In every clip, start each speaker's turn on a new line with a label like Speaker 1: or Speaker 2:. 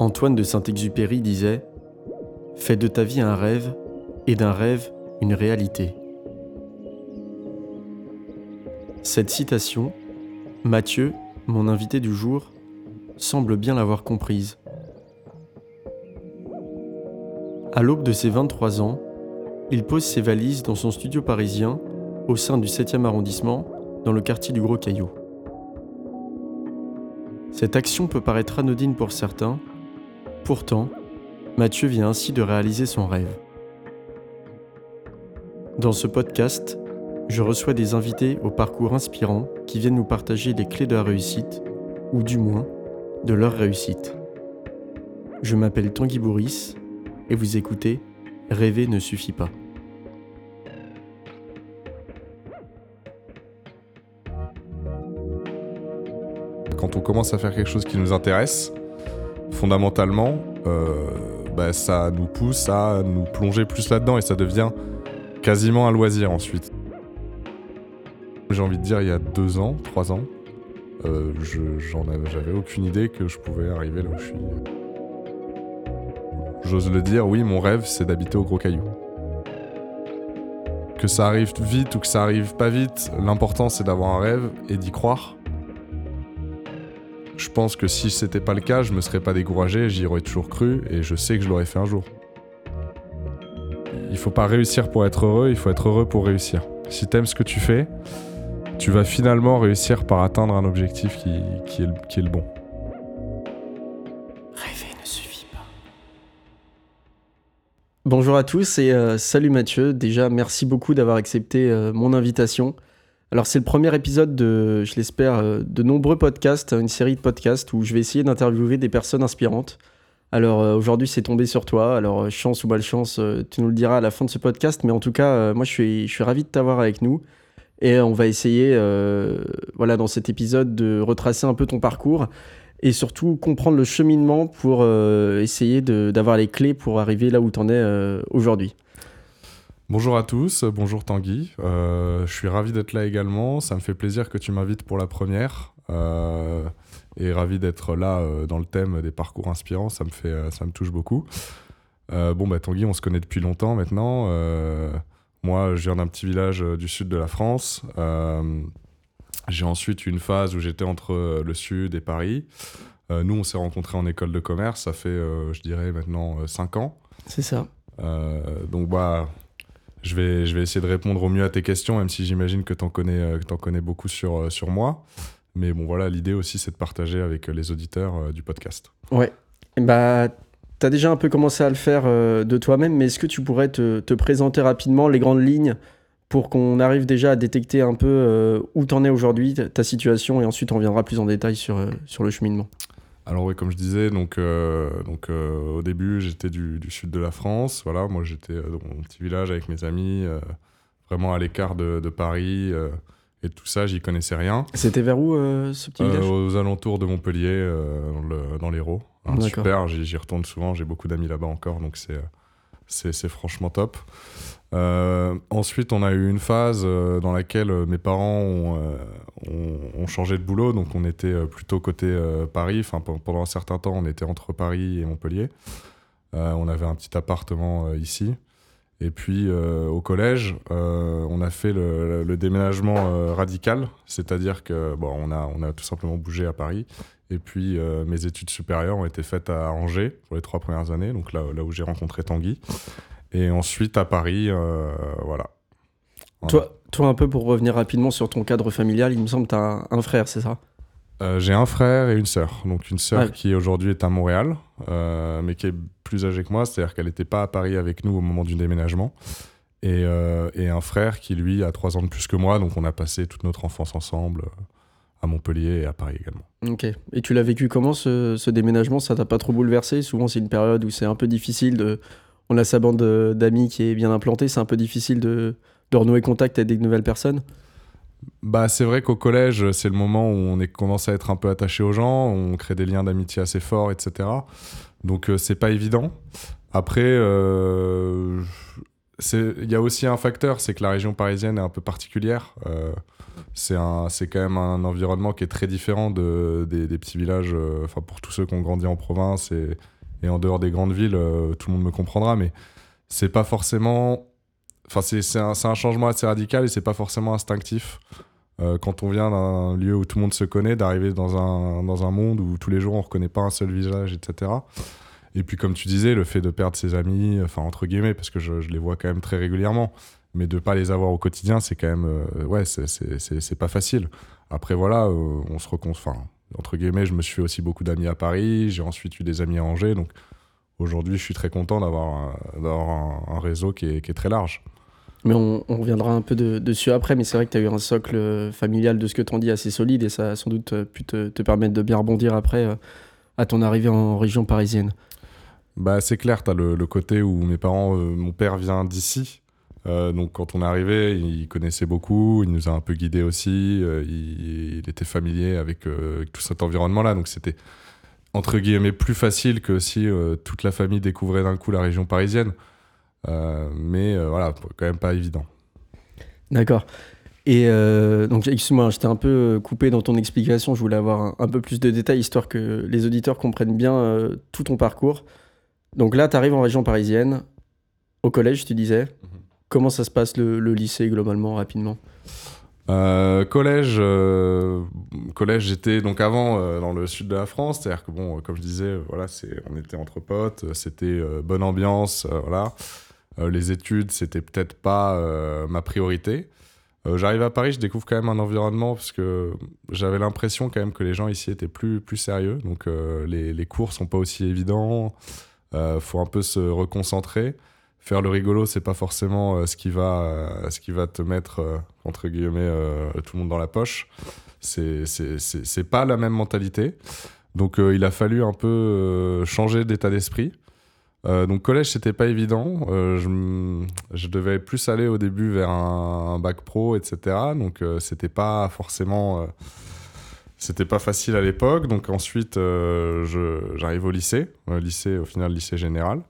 Speaker 1: Antoine de Saint-Exupéry disait Fais de ta vie un rêve et d'un rêve une réalité. Cette citation, Mathieu, mon invité du jour, semble bien l'avoir comprise. À l'aube de ses 23 ans, il pose ses valises dans son studio parisien au sein du 7e arrondissement, dans le quartier du Gros Caillou. Cette action peut paraître anodine pour certains, pourtant, Mathieu vient ainsi de réaliser son rêve. Dans ce podcast, je reçois des invités au parcours inspirant qui viennent nous partager les clés de la réussite, ou du moins de leur réussite. Je m'appelle Tanguy Bourris et vous écoutez Rêver ne suffit pas.
Speaker 2: Quand on commence à faire quelque chose qui nous intéresse, fondamentalement, euh, bah, ça nous pousse à nous plonger plus là-dedans et ça devient quasiment un loisir ensuite. J'ai envie de dire, il y a deux ans, trois ans, euh, j'avais aucune idée que je pouvais arriver là où je suis. J'ose le dire, oui, mon rêve, c'est d'habiter au Gros Caillou. Que ça arrive vite ou que ça arrive pas vite, l'important c'est d'avoir un rêve et d'y croire. Je pense que si c'était pas le cas, je me serais pas découragé, j'y aurais toujours cru et je sais que je l'aurais fait un jour. Il faut pas réussir pour être heureux, il faut être heureux pour réussir. Si t'aimes ce que tu fais, tu vas finalement réussir par atteindre un objectif qui, est, le, qui est le bon.
Speaker 1: Rêver ne suffit pas. Bonjour à tous et euh, salut Mathieu. Déjà, merci beaucoup d'avoir accepté euh, mon invitation. Alors, c'est le premier épisode de, je l'espère, euh, de nombreux podcasts, une série de podcasts où je vais essayer d'interviewer des personnes inspirantes. Alors aujourd'hui c'est tombé sur toi, alors chance ou malchance, tu nous le diras à la fin de ce podcast, mais en tout cas moi je suis, je suis ravi de t'avoir avec nous et on va essayer, euh, voilà, dans cet épisode, de retracer un peu ton parcours et surtout comprendre le cheminement pour euh, essayer d'avoir les clés pour arriver là où tu en es euh, aujourd'hui.
Speaker 2: Bonjour à tous, bonjour Tanguy. je suis ravi d'être là également. Ça me fait plaisir que tu m'invites pour la première. et ravi d'être là dans le thème des parcours inspirants. Ça me, fait, ça me touche beaucoup. bon, bah, Tanguy, on se connaît depuis longtemps maintenant. Moi, je viens d'un petit village euh, du sud de la France. Euh, j'ai ensuite une phase où j'étais entre euh, le sud et Paris. nous, on s'est rencontrés en école de commerce, ça fait, je dirais, maintenant 5 ans.
Speaker 1: C'est ça.
Speaker 2: donc, bah, je vais, je vais essayer de répondre au mieux à tes questions, même si j'imagine que tu en connais, en connais beaucoup sur, sur moi. Mais bon, voilà, l'idée aussi, c'est de partager avec les auditeurs du podcast.
Speaker 1: Ouais. Bah, tu as déjà un peu commencé à le faire euh, de toi-même, mais est-ce que tu pourrais te, présenter rapidement les grandes lignes pour qu'on arrive déjà à détecter un peu euh, où tu en es aujourd'hui, ta situation, et ensuite on viendra plus en détail sur, euh, sur le cheminement?
Speaker 2: Alors oui, comme je disais, donc, donc au début j'étais du, sud de la France. Voilà, moi j'étais dans mon petit village avec mes amis, vraiment à l'écart de, Paris et tout ça, j'y connaissais rien.
Speaker 1: C'était vers où ce petit village?
Speaker 2: Aux alentours de Montpellier, dans l'Hérault. Hein, super, j'y retourne souvent, j'ai beaucoup d'amis là-bas encore, donc c'est c'est franchement top. Euh, ensuite, on a eu une phase euh, dans laquelle euh, mes parents ont, changé de boulot, donc on était plutôt côté Paris. Pendant un certain temps, on était entre Paris et Montpellier. on avait un petit appartement ici. Et puis au collège, on a fait le, déménagement radical, c'est-à-dire que bon, on a, tout simplement bougé à Paris et puis mes études supérieures ont été faites à Angers pour les trois premières années, donc là où j'ai rencontré Tanguy. Et ensuite à Paris, euh, voilà.
Speaker 1: Toi, toi, un peu pour revenir rapidement sur ton cadre familial, il me semble que tu as un, frère, c'est ça?
Speaker 2: Euh, J'ai un frère et une sœur. Donc une sœur qui aujourd'hui est à Montréal, mais qui est plus âgée que moi, c'est-à-dire qu'elle n'était pas à Paris avec nous au moment du déménagement. Et, et, un frère qui, lui, a trois ans de plus que moi, donc on a passé toute notre enfance ensemble à Montpellier et à Paris également.
Speaker 1: Ok. Et tu l'as vécu comment ce, déménagement? Ça t'a pas trop bouleversé? Souvent, c'est une période où c'est un peu difficile de. On a sa bande d'amis qui est bien implantée, c'est un peu difficile de, renouer contact avec des nouvelles personnes
Speaker 2: bah, c'est vrai qu'au collège, c'est le moment où on est, commence à être un peu attaché aux gens, on crée des liens d'amitié assez forts, etc. Donc, euh, c'est pas évident. Après, euh, il y a aussi un facteur, c'est que la région parisienne est un peu particulière. Euh, c'est quand même un environnement qui est très différent de, des, petits villages. Pour tous ceux qui ont grandi en province et en dehors des grandes villes, tout le monde me comprendra, mais c'est pas forcément. Enfin, c'est un, un, changement assez radical et c'est pas forcément instinctif. Euh, quand on vient d'un lieu où tout le monde se connaît, d'arriver dans un, dans un monde où tous les jours on reconnaît pas un seul visage, etc. Et puis, comme tu disais, le fait de perdre ses amis, enfin, entre guillemets, parce que je, les vois quand même très régulièrement, mais de pas les avoir au quotidien, c'est quand même. Euh, ouais, c'est pas facile. Après, voilà, euh, on se reconstruit. Entre guillemets, je me suis fait aussi beaucoup d'amis à Paris, j'ai ensuite eu des amis à Angers, donc aujourd'hui, je suis très content d'avoir un, un, réseau qui est, qui est très large.
Speaker 1: Mais on, reviendra un peu dessus après, mais c'est vrai que tu as eu un socle euh, familial de ce que tu dis assez solide et ça a sans doute euh, pu te, permettre de bien rebondir après euh, à ton arrivée en région parisienne.
Speaker 2: Bah, c'est clair, tu as le, côté où mes parents, mon père vient d'ici. Donc quand on est arrivé, il connaissait beaucoup, il nous a un peu guidés aussi, il, était familier avec, avec tout cet environnement-là. Donc c'était entre guillemets plus facile que si toute la famille découvrait d'un coup la région parisienne. Euh, mais euh, voilà, quand même pas évident.
Speaker 1: D'accord. Et euh, donc, excuse-moi, j'étais un peu coupé dans ton explication. Je voulais avoir un, peu plus de détails, histoire que les auditeurs comprennent bien tout ton parcours. Donc là, tu arrives en région parisienne, au collège, tu disais. Comment ça se passe le, lycée globalement, rapidement?
Speaker 2: Collège, collège, j'étais donc avant dans le sud de la France, c'est-à-dire que bon, comme je disais, voilà, c'est, on était entre potes, c'était bonne ambiance, voilà. Euh, les études, c'était peut-être pas euh, ma priorité. Euh, j'arrive à Paris, je découvre quand même un environnement parce que j'avais l'impression quand même que les gens ici étaient plus, plus sérieux. Donc les, les cours sont pas aussi évidents. Faut un peu se reconcentrer. Faire le rigolo, c'est pas forcément ce, qui va, ce qui va te mettre, entre guillemets, tout le monde dans la poche. C'est pas la même mentalité. Donc il a fallu un peu changer d'état d'esprit. Euh, donc collège c'était pas évident. Euh, je, je, devais plus aller au début vers un, bac pro, etc. Donc euh, c'était pas forcément, c'était pas facile à l'époque. Donc ensuite j'arrive au lycée, lycée au final lycée général.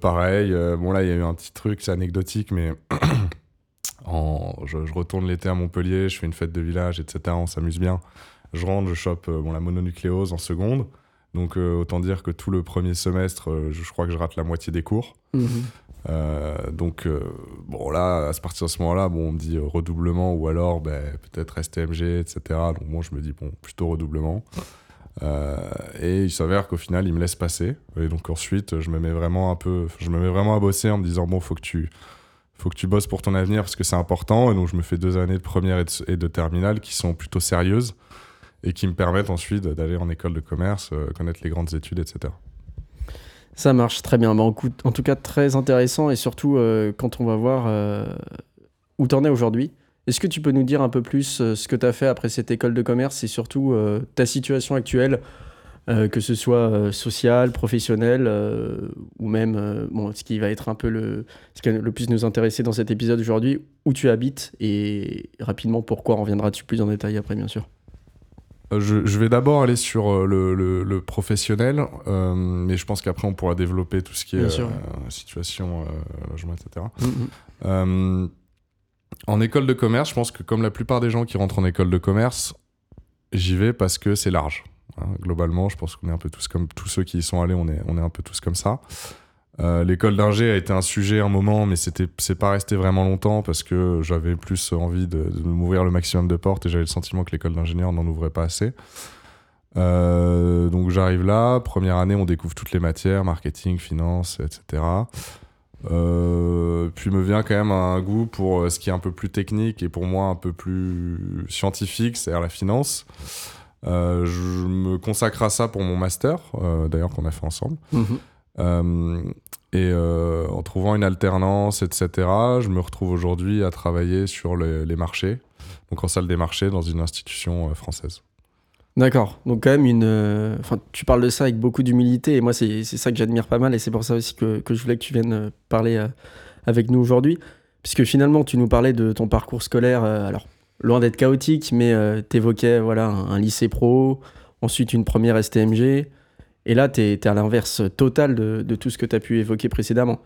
Speaker 2: Pareil, bon là il y a eu un petit truc, c'est anecdotique, mais en, je, je, retourne l'été à Montpellier, je fais une fête de village, etc. On s'amuse bien. Je rentre, je chope bon, la mononucléose en seconde. Donc euh, autant dire que tout le premier semestre, euh, je, crois que je rate la moitié des cours. Euh, donc bon là, à partir de ce moment-là, bon, on me dit redoublement ou alors ben, peut-être STMG, etc. Donc moi je me dis bon plutôt redoublement. Et il s'avère qu'au final, il me laisse passer. Et donc ensuite, je me mets vraiment un peu, je me mets vraiment à bosser en me disant bon, faut que tu, faut que tu bosses pour ton avenir parce que c'est important. Et donc je me fais deux années de première et de, terminale qui sont plutôt sérieuses et qui me permettent ensuite d'aller en école de commerce, euh, connaître les grandes études, etc.
Speaker 1: Ça marche très bien. Bah, en, tout cas, très intéressant et surtout euh, quand on va voir euh, où tu en es aujourd'hui. Est-ce que tu peux nous dire un peu plus ce que tu as fait après cette école de commerce et surtout ta situation actuelle, que ce soit sociale, professionnelle ou même bon, ce qui va être un peu le, ce qui va le plus nous intéresser dans cet épisode aujourd'hui, où tu habites et rapidement pourquoi on reviendra dessus plus en détail après, bien sûr?
Speaker 2: Euh, je, vais d'abord aller sur euh, le, professionnel, euh, mais je pense qu'après on pourra développer tout ce qui est situation, logement, etc. Mm. En école de commerce, je pense que comme la plupart des gens qui rentrent en école de commerce, j'y vais parce que c'est large. Hein. Globalement, je pense qu'on est un peu tous comme tous ceux qui y sont allés, on est, on est un peu tous comme ça. Euh, l'école d'ingé a été un sujet un moment, mais c'était c'est pas resté vraiment longtemps parce que j'avais plus envie de, m'ouvrir le maximum de portes et j'avais le sentiment que l'école d'ingénieur n'en ouvrait pas assez. Euh, donc j'arrive là, première année, on découvre toutes les matières, marketing, finance, etc. Euh, puis me vient quand même un goût pour ce qui est un peu plus technique et pour moi un peu plus scientifique, c'est-à-dire la finance. je me consacre à ça pour mon master, d'ailleurs qu'on a fait ensemble. Mhm. Euh, et euh, en trouvant une alternance, etc., je me retrouve aujourd'hui à travailler sur les, marchés, donc en salle des marchés dans une institution euh, française.
Speaker 1: D'accord. Donc quand même une. Enfin, tu parles de ça avec beaucoup d'humilité et moi c'est ça que j'admire pas mal et c'est pour ça aussi que, que, je voulais que tu viennes parler avec nous aujourd'hui, puisque finalement tu nous parlais de ton parcours scolaire. alors loin d'être chaotique, mais tu évoquais voilà un, lycée pro, ensuite une première STMG, et là, tu es, à l'inverse total de, tout ce que tu as pu évoquer précédemment.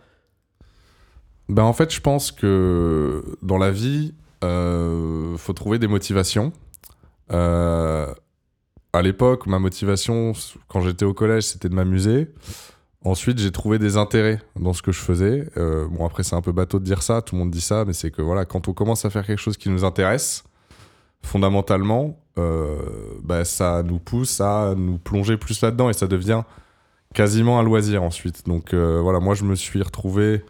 Speaker 2: Ben en fait, je pense que dans la vie, euh, faut trouver des motivations. Euh, à l'époque, ma motivation, quand j'étais au collège, c'était de m'amuser. Ensuite, j'ai trouvé des intérêts dans ce que je faisais. Euh, bon, après, c'est un peu bateau de dire ça, tout le monde dit ça, mais c'est que voilà, quand on commence à faire quelque chose qui nous intéresse, fondamentalement, euh, bah, ça nous pousse à nous plonger plus là-dedans et ça devient quasiment un loisir ensuite. Donc euh, voilà, moi, je me suis retrouvé.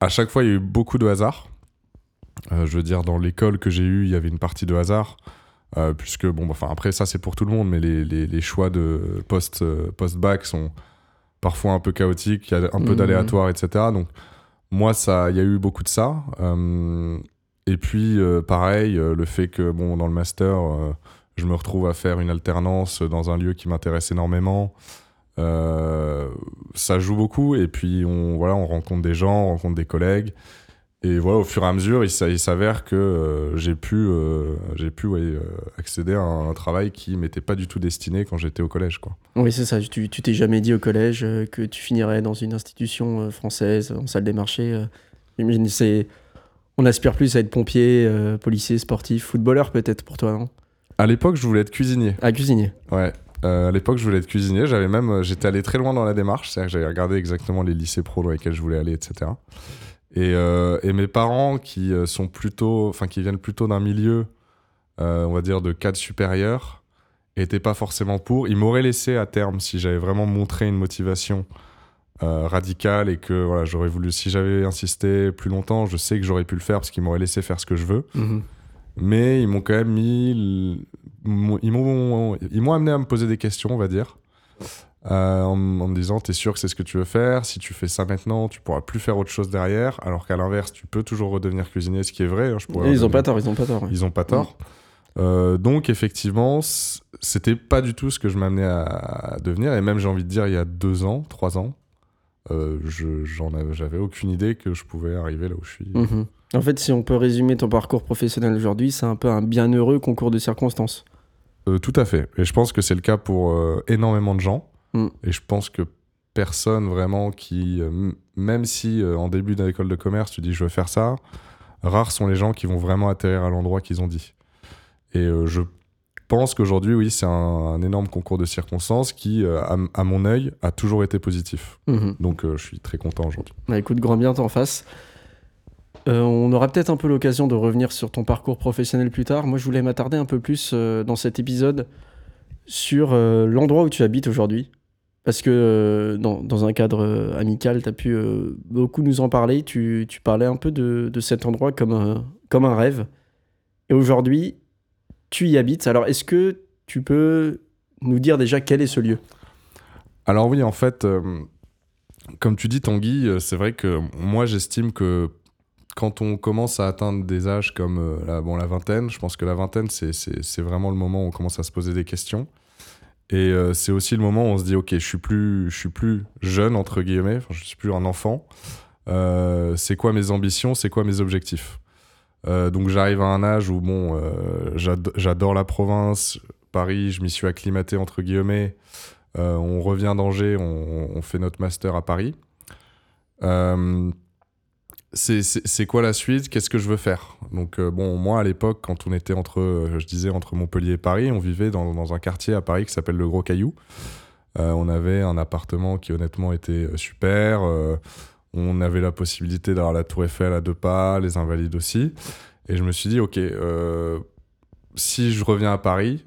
Speaker 2: À chaque fois, il y a eu beaucoup de hasard. je veux dire, dans l'école que j'ai eue, il y avait une partie de hasard. Puisque, bon, enfin, après, ça, c'est pour tout le monde, mais les, les, les choix de post-bac post sont parfois un peu chaotique, il y a un peu mhm. d'aléatoire, etc. Donc moi, ça, il y a eu beaucoup de ça. Euh, et puis euh, pareil, euh, le fait que bon, dans le master, je me retrouve à faire une alternance dans un lieu qui m'intéresse énormément. ça joue beaucoup et puis on voilà on rencontre des gens on rencontre des collègues et voilà, au fur et à mesure, il, s'avère que euh, j'ai pu, euh, j'ai pu euh, accéder à un, travail qui m'était pas du tout destiné quand j'étais au collège. Quoi.
Speaker 1: Oui, c'est ça. Tu, t'es jamais dit au collège que tu finirais dans une institution française, en salle des marchés. c'est, on aspire plus à être pompier, policier, sportif, footballeur peut-être pour toi, non?
Speaker 2: À l'époque, je voulais être cuisinier.
Speaker 1: Ah, cuisinier
Speaker 2: Ouais. à l'époque, je voulais être cuisinier. J'avais même, j'étais allé très loin dans la démarche. C'est-à-dire que j'avais regardé exactement les lycées pro dans lesquels je voulais aller, etc. Et, euh, et, mes parents, qui euh, sont plutôt, enfin, qui viennent plutôt d'un milieu, euh, on va dire, de cadre supérieur, n'étaient pas forcément pour. Ils m'auraient laissé à terme si j'avais vraiment montré une motivation radicale et que voilà, j'aurais voulu, si j'avais insisté plus longtemps, je sais que j'aurais pu le faire parce qu'ils m'auraient laissé faire ce que je veux. Mhm. Mais ils m'ont quand même mis, ils m'ont, ils m'ont amené à me poser des questions, on va dire. Euh, en, me disant t'es sûr que c'est ce que tu veux faire? Si tu fais ça maintenant tu pourras plus faire autre chose derrière. Alors qu'à l'inverse tu peux toujours redevenir cuisinier ce qui est vrai hein,
Speaker 1: je ils ont pas tort ils ont pas tort
Speaker 2: ils ont pas tort. Euh, donc effectivement c'était pas du tout ce que je m'amenais à, devenir. Et même j'ai envie de dire il y a deux ans trois ans euh, j'avais aucune idée que je pouvais arriver là où je suis.
Speaker 1: Mhm. en fait si on peut résumer ton parcours professionnel aujourd'hui c'est un peu un bienheureux concours de circonstances.
Speaker 2: Euh, tout à fait. Et je pense que c'est le cas pour énormément de gens Mm. Et je pense que personne vraiment qui, euh, même si euh, en début d'école de commerce, tu dis je veux faire ça, rares sont les gens qui vont vraiment atterrir à l'endroit qu'ils ont dit. Et euh, je pense qu'aujourd'hui, oui, c'est un, énorme concours de circonstances qui, à, mon œil, a toujours été positif. Mm-hmm. Donc je suis très content aujourd'hui.
Speaker 1: Bah, écoute, grand bien t'en face. on aura peut-être un peu l'occasion de revenir sur ton parcours professionnel plus tard. Moi, je voulais m'attarder un peu plus dans cet épisode sur l'endroit où tu habites aujourd'hui. Parce que euh, dans, dans, un cadre euh, amical, tu as pu euh, beaucoup nous en parler. Tu, tu parlais un peu de, de, cet endroit comme un, comme un rêve. Et aujourd'hui, tu y habites. Alors, est-ce que tu peux nous dire déjà quel est ce lieu?
Speaker 2: Alors oui, en fait, comme tu dis, Tanguy, c'est vrai que moi, j'estime que quand on commence à atteindre des âges comme la, bon, la vingtaine, je pense que la vingtaine, c'est vraiment le moment où on commence à se poser des questions. Et euh, c'est aussi le moment où on se dit, ok, je suis plus, je suis plus jeune entre guillemets, enfin, je suis plus un enfant. Euh, c'est quoi mes ambitions, c'est quoi mes objectifs? Euh, donc j'arrive à un âge où bon, j'adore la province, Paris, je m'y suis acclimaté entre guillemets. on revient d'Angers, on, on, fait notre master à Paris c'est quoi la suite? Qu'est-ce que je veux faire? Donc, euh, bon, moi, à l'époque, quand on était entre, euh, je disais, entre Montpellier et Paris, on vivait dans, dans un quartier à Paris qui s'appelle le Gros Caillou. Euh, on avait un appartement qui, honnêtement, était super. on avait la possibilité d'avoir la Tour Eiffel à deux pas, les Invalides aussi. Et je me suis dit, OK, si je reviens à Paris,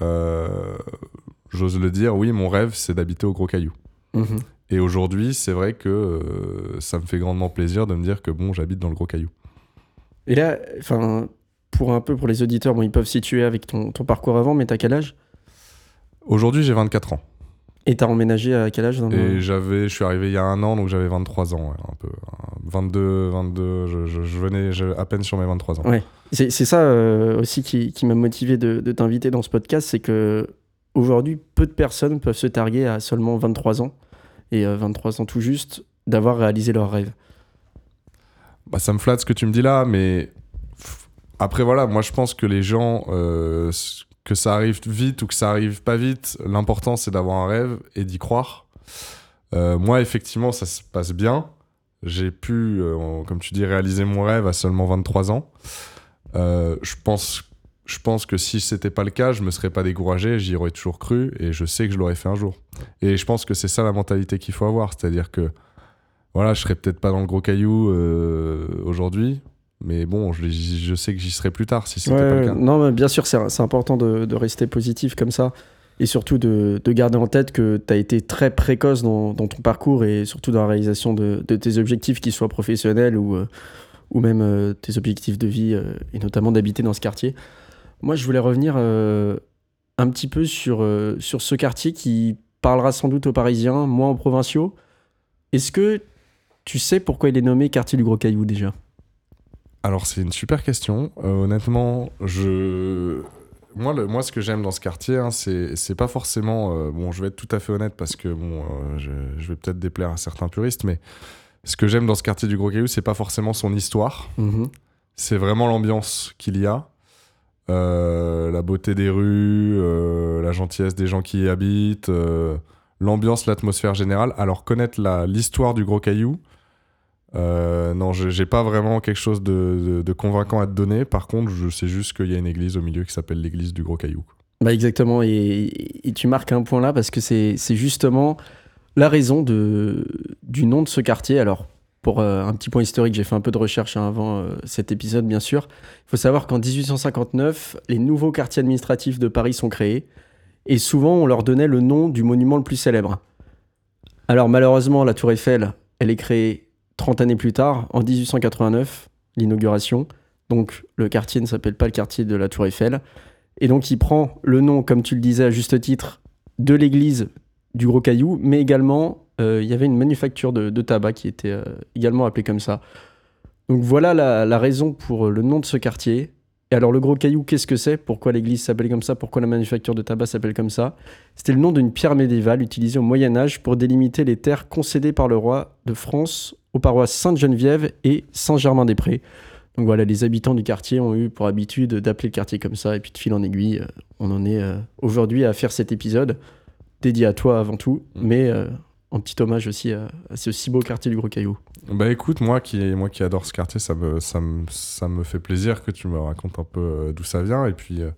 Speaker 2: j'ose le dire, oui, mon rêve, c'est d'habiter au Gros Caillou. Mmh et aujourd'hui, c'est vrai que euh, ça me fait grandement plaisir de me dire que bon, j'habite dans le gros caillou.
Speaker 1: Et là, enfin, pour un peu pour les auditeurs, bon, ils peuvent situer avec ton, ton parcours avant, mais t'as quel âge?
Speaker 2: Aujourd'hui, j'ai 24 ans.
Speaker 1: Et t'as emménagé à quel âge
Speaker 2: Et j'avais, je suis arrivé il y a un an, donc j'avais 23 ans, un peu. 22, 22, je, je, venais à peine sur mes 23 ans.
Speaker 1: Ouais. C'est, ça euh, aussi qui, qui m'a motivé de, de t'inviter dans ce podcast, c'est que aujourd'hui, peu de personnes peuvent se targuer à seulement 23 ans et 23 euh, ans tout juste d'avoir réalisé leur rêve.
Speaker 2: Bah, ça me flatte ce que tu me dis là, mais après voilà, moi je pense que les gens, euh, que ça arrive vite ou que ça arrive pas vite, l'important c'est d'avoir un rêve et d'y croire. Euh, moi effectivement ça se passe bien. j'ai pu, comme tu dis, réaliser mon rêve à seulement 23 ans. je pense je pense que si c'était pas le cas, je me serais pas découragé, j'y aurais toujours cru et je sais que je l'aurais fait un jour. Et je pense que c'est ça la mentalité qu'il faut avoir, c'est-à-dire que voilà, je serais peut-être pas dans le gros caillou euh, aujourd'hui, mais bon, je, je, sais que j'y serai plus tard si c'était pas le cas.
Speaker 1: Non, mais bien sûr, c'est important de, de, rester positif comme ça et surtout de, de garder en tête que tu as été très précoce dans, dans, ton parcours et surtout dans la réalisation de, de tes objectifs, qu'ils soient professionnels ou, euh, ou même euh, tes objectifs de vie et notamment d'habiter dans ce quartier. Moi, je voulais revenir euh, un petit peu sur, euh, sur ce quartier qui parlera sans doute aux Parisiens, moins aux provinciaux. Est-ce que tu sais pourquoi il est nommé quartier du Gros Caillou déjà?
Speaker 2: Alors, c'est une super question. Euh, honnêtement, je. Moi, le, moi, ce que j'aime dans ce quartier, hein, c'est pas forcément. bon, je vais être tout à fait honnête parce que bon, je, je, vais peut-être déplaire à certains puristes, mais ce que j'aime dans ce quartier du Gros Caillou, c'est pas forcément son histoire. Mm-hmm. C'est vraiment l'ambiance qu'il y a. Euh, la beauté des rues, euh, la gentillesse des gens qui y habitent, euh, l'ambiance, l'atmosphère générale. Alors connaître l'histoire du Gros Caillou, non, j'ai pas vraiment quelque chose de, convaincant à te donner. Par contre, je sais juste qu'il y a une église au milieu qui s'appelle l'église du Gros Caillou.
Speaker 1: Bah exactement, et, tu marques un point là parce que c'est justement la raison du nom de ce quartier. Alors pour euh, un petit point historique, j'ai fait un peu de recherche hein, avant euh, cet épisode, bien sûr. Il faut savoir qu'en 1859, les nouveaux quartiers administratifs de Paris sont créés, et souvent on leur donnait le nom du monument le plus célèbre. Alors malheureusement, la Tour Eiffel, elle est créée 30 années plus tard, en 1889, l'inauguration. Donc le quartier ne s'appelle pas le quartier de la Tour Eiffel. Et donc il prend le nom, comme tu le disais à juste titre, de l'église du Gros Caillou, mais également il y avait une manufacture de, tabac qui était euh, également appelée comme ça. Donc voilà la, raison pour le nom de ce quartier. Et alors le gros caillou, qu'est-ce que c'est? Pourquoi l'église s'appelle comme ça? Pourquoi la manufacture de tabac s'appelle comme ça? C'était le nom d'une pierre médiévale utilisée au Moyen Âge pour délimiter les terres concédées par le roi de France aux paroisses Sainte-Geneviève et Saint-Germain-des-Prés. Donc voilà, les habitants du quartier ont eu pour habitude d'appeler le quartier comme ça, et puis de fil en aiguille, euh, on en est aujourd'hui à faire cet épisode dédié à toi avant tout, mmh. mais un petit hommage aussi à, ce si beau quartier du Gros Caillou.
Speaker 2: Bah écoute, moi qui, moi qui adore ce quartier, ça me, ça, me, ça me fait plaisir que tu me racontes un peu euh, d'où ça vient. Et puis, euh,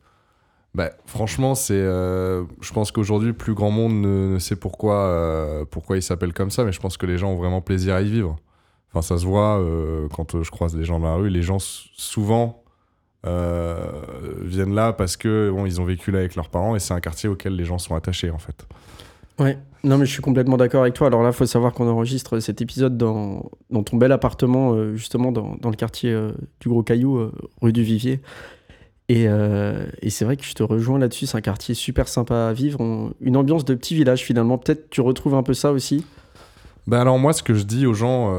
Speaker 2: bah, franchement, euh, je pense qu'aujourd'hui, plus grand monde ne, sait pourquoi, pourquoi il s'appelle comme ça, mais je pense que les gens ont vraiment plaisir à y vivre. Enfin, ça se voit quand je croise des gens dans la rue. Les gens, souvent, viennent là parce que bon, ont vécu là avec leurs parents et c'est un quartier auquel les gens sont attachés, en fait.
Speaker 1: Ouais, non mais je suis complètement d'accord avec toi. Alors là, il faut savoir qu'on enregistre cet épisode dans, ton bel appartement, euh, justement dans, le quartier euh, du Gros Caillou, euh, rue du Vivier. Et, et c'est vrai que je te rejoins là-dessus, c'est un quartier super sympa à vivre, une ambiance de petit village finalement. Peut-être tu retrouves un peu ça aussi
Speaker 2: ben alors moi, ce que je dis aux gens,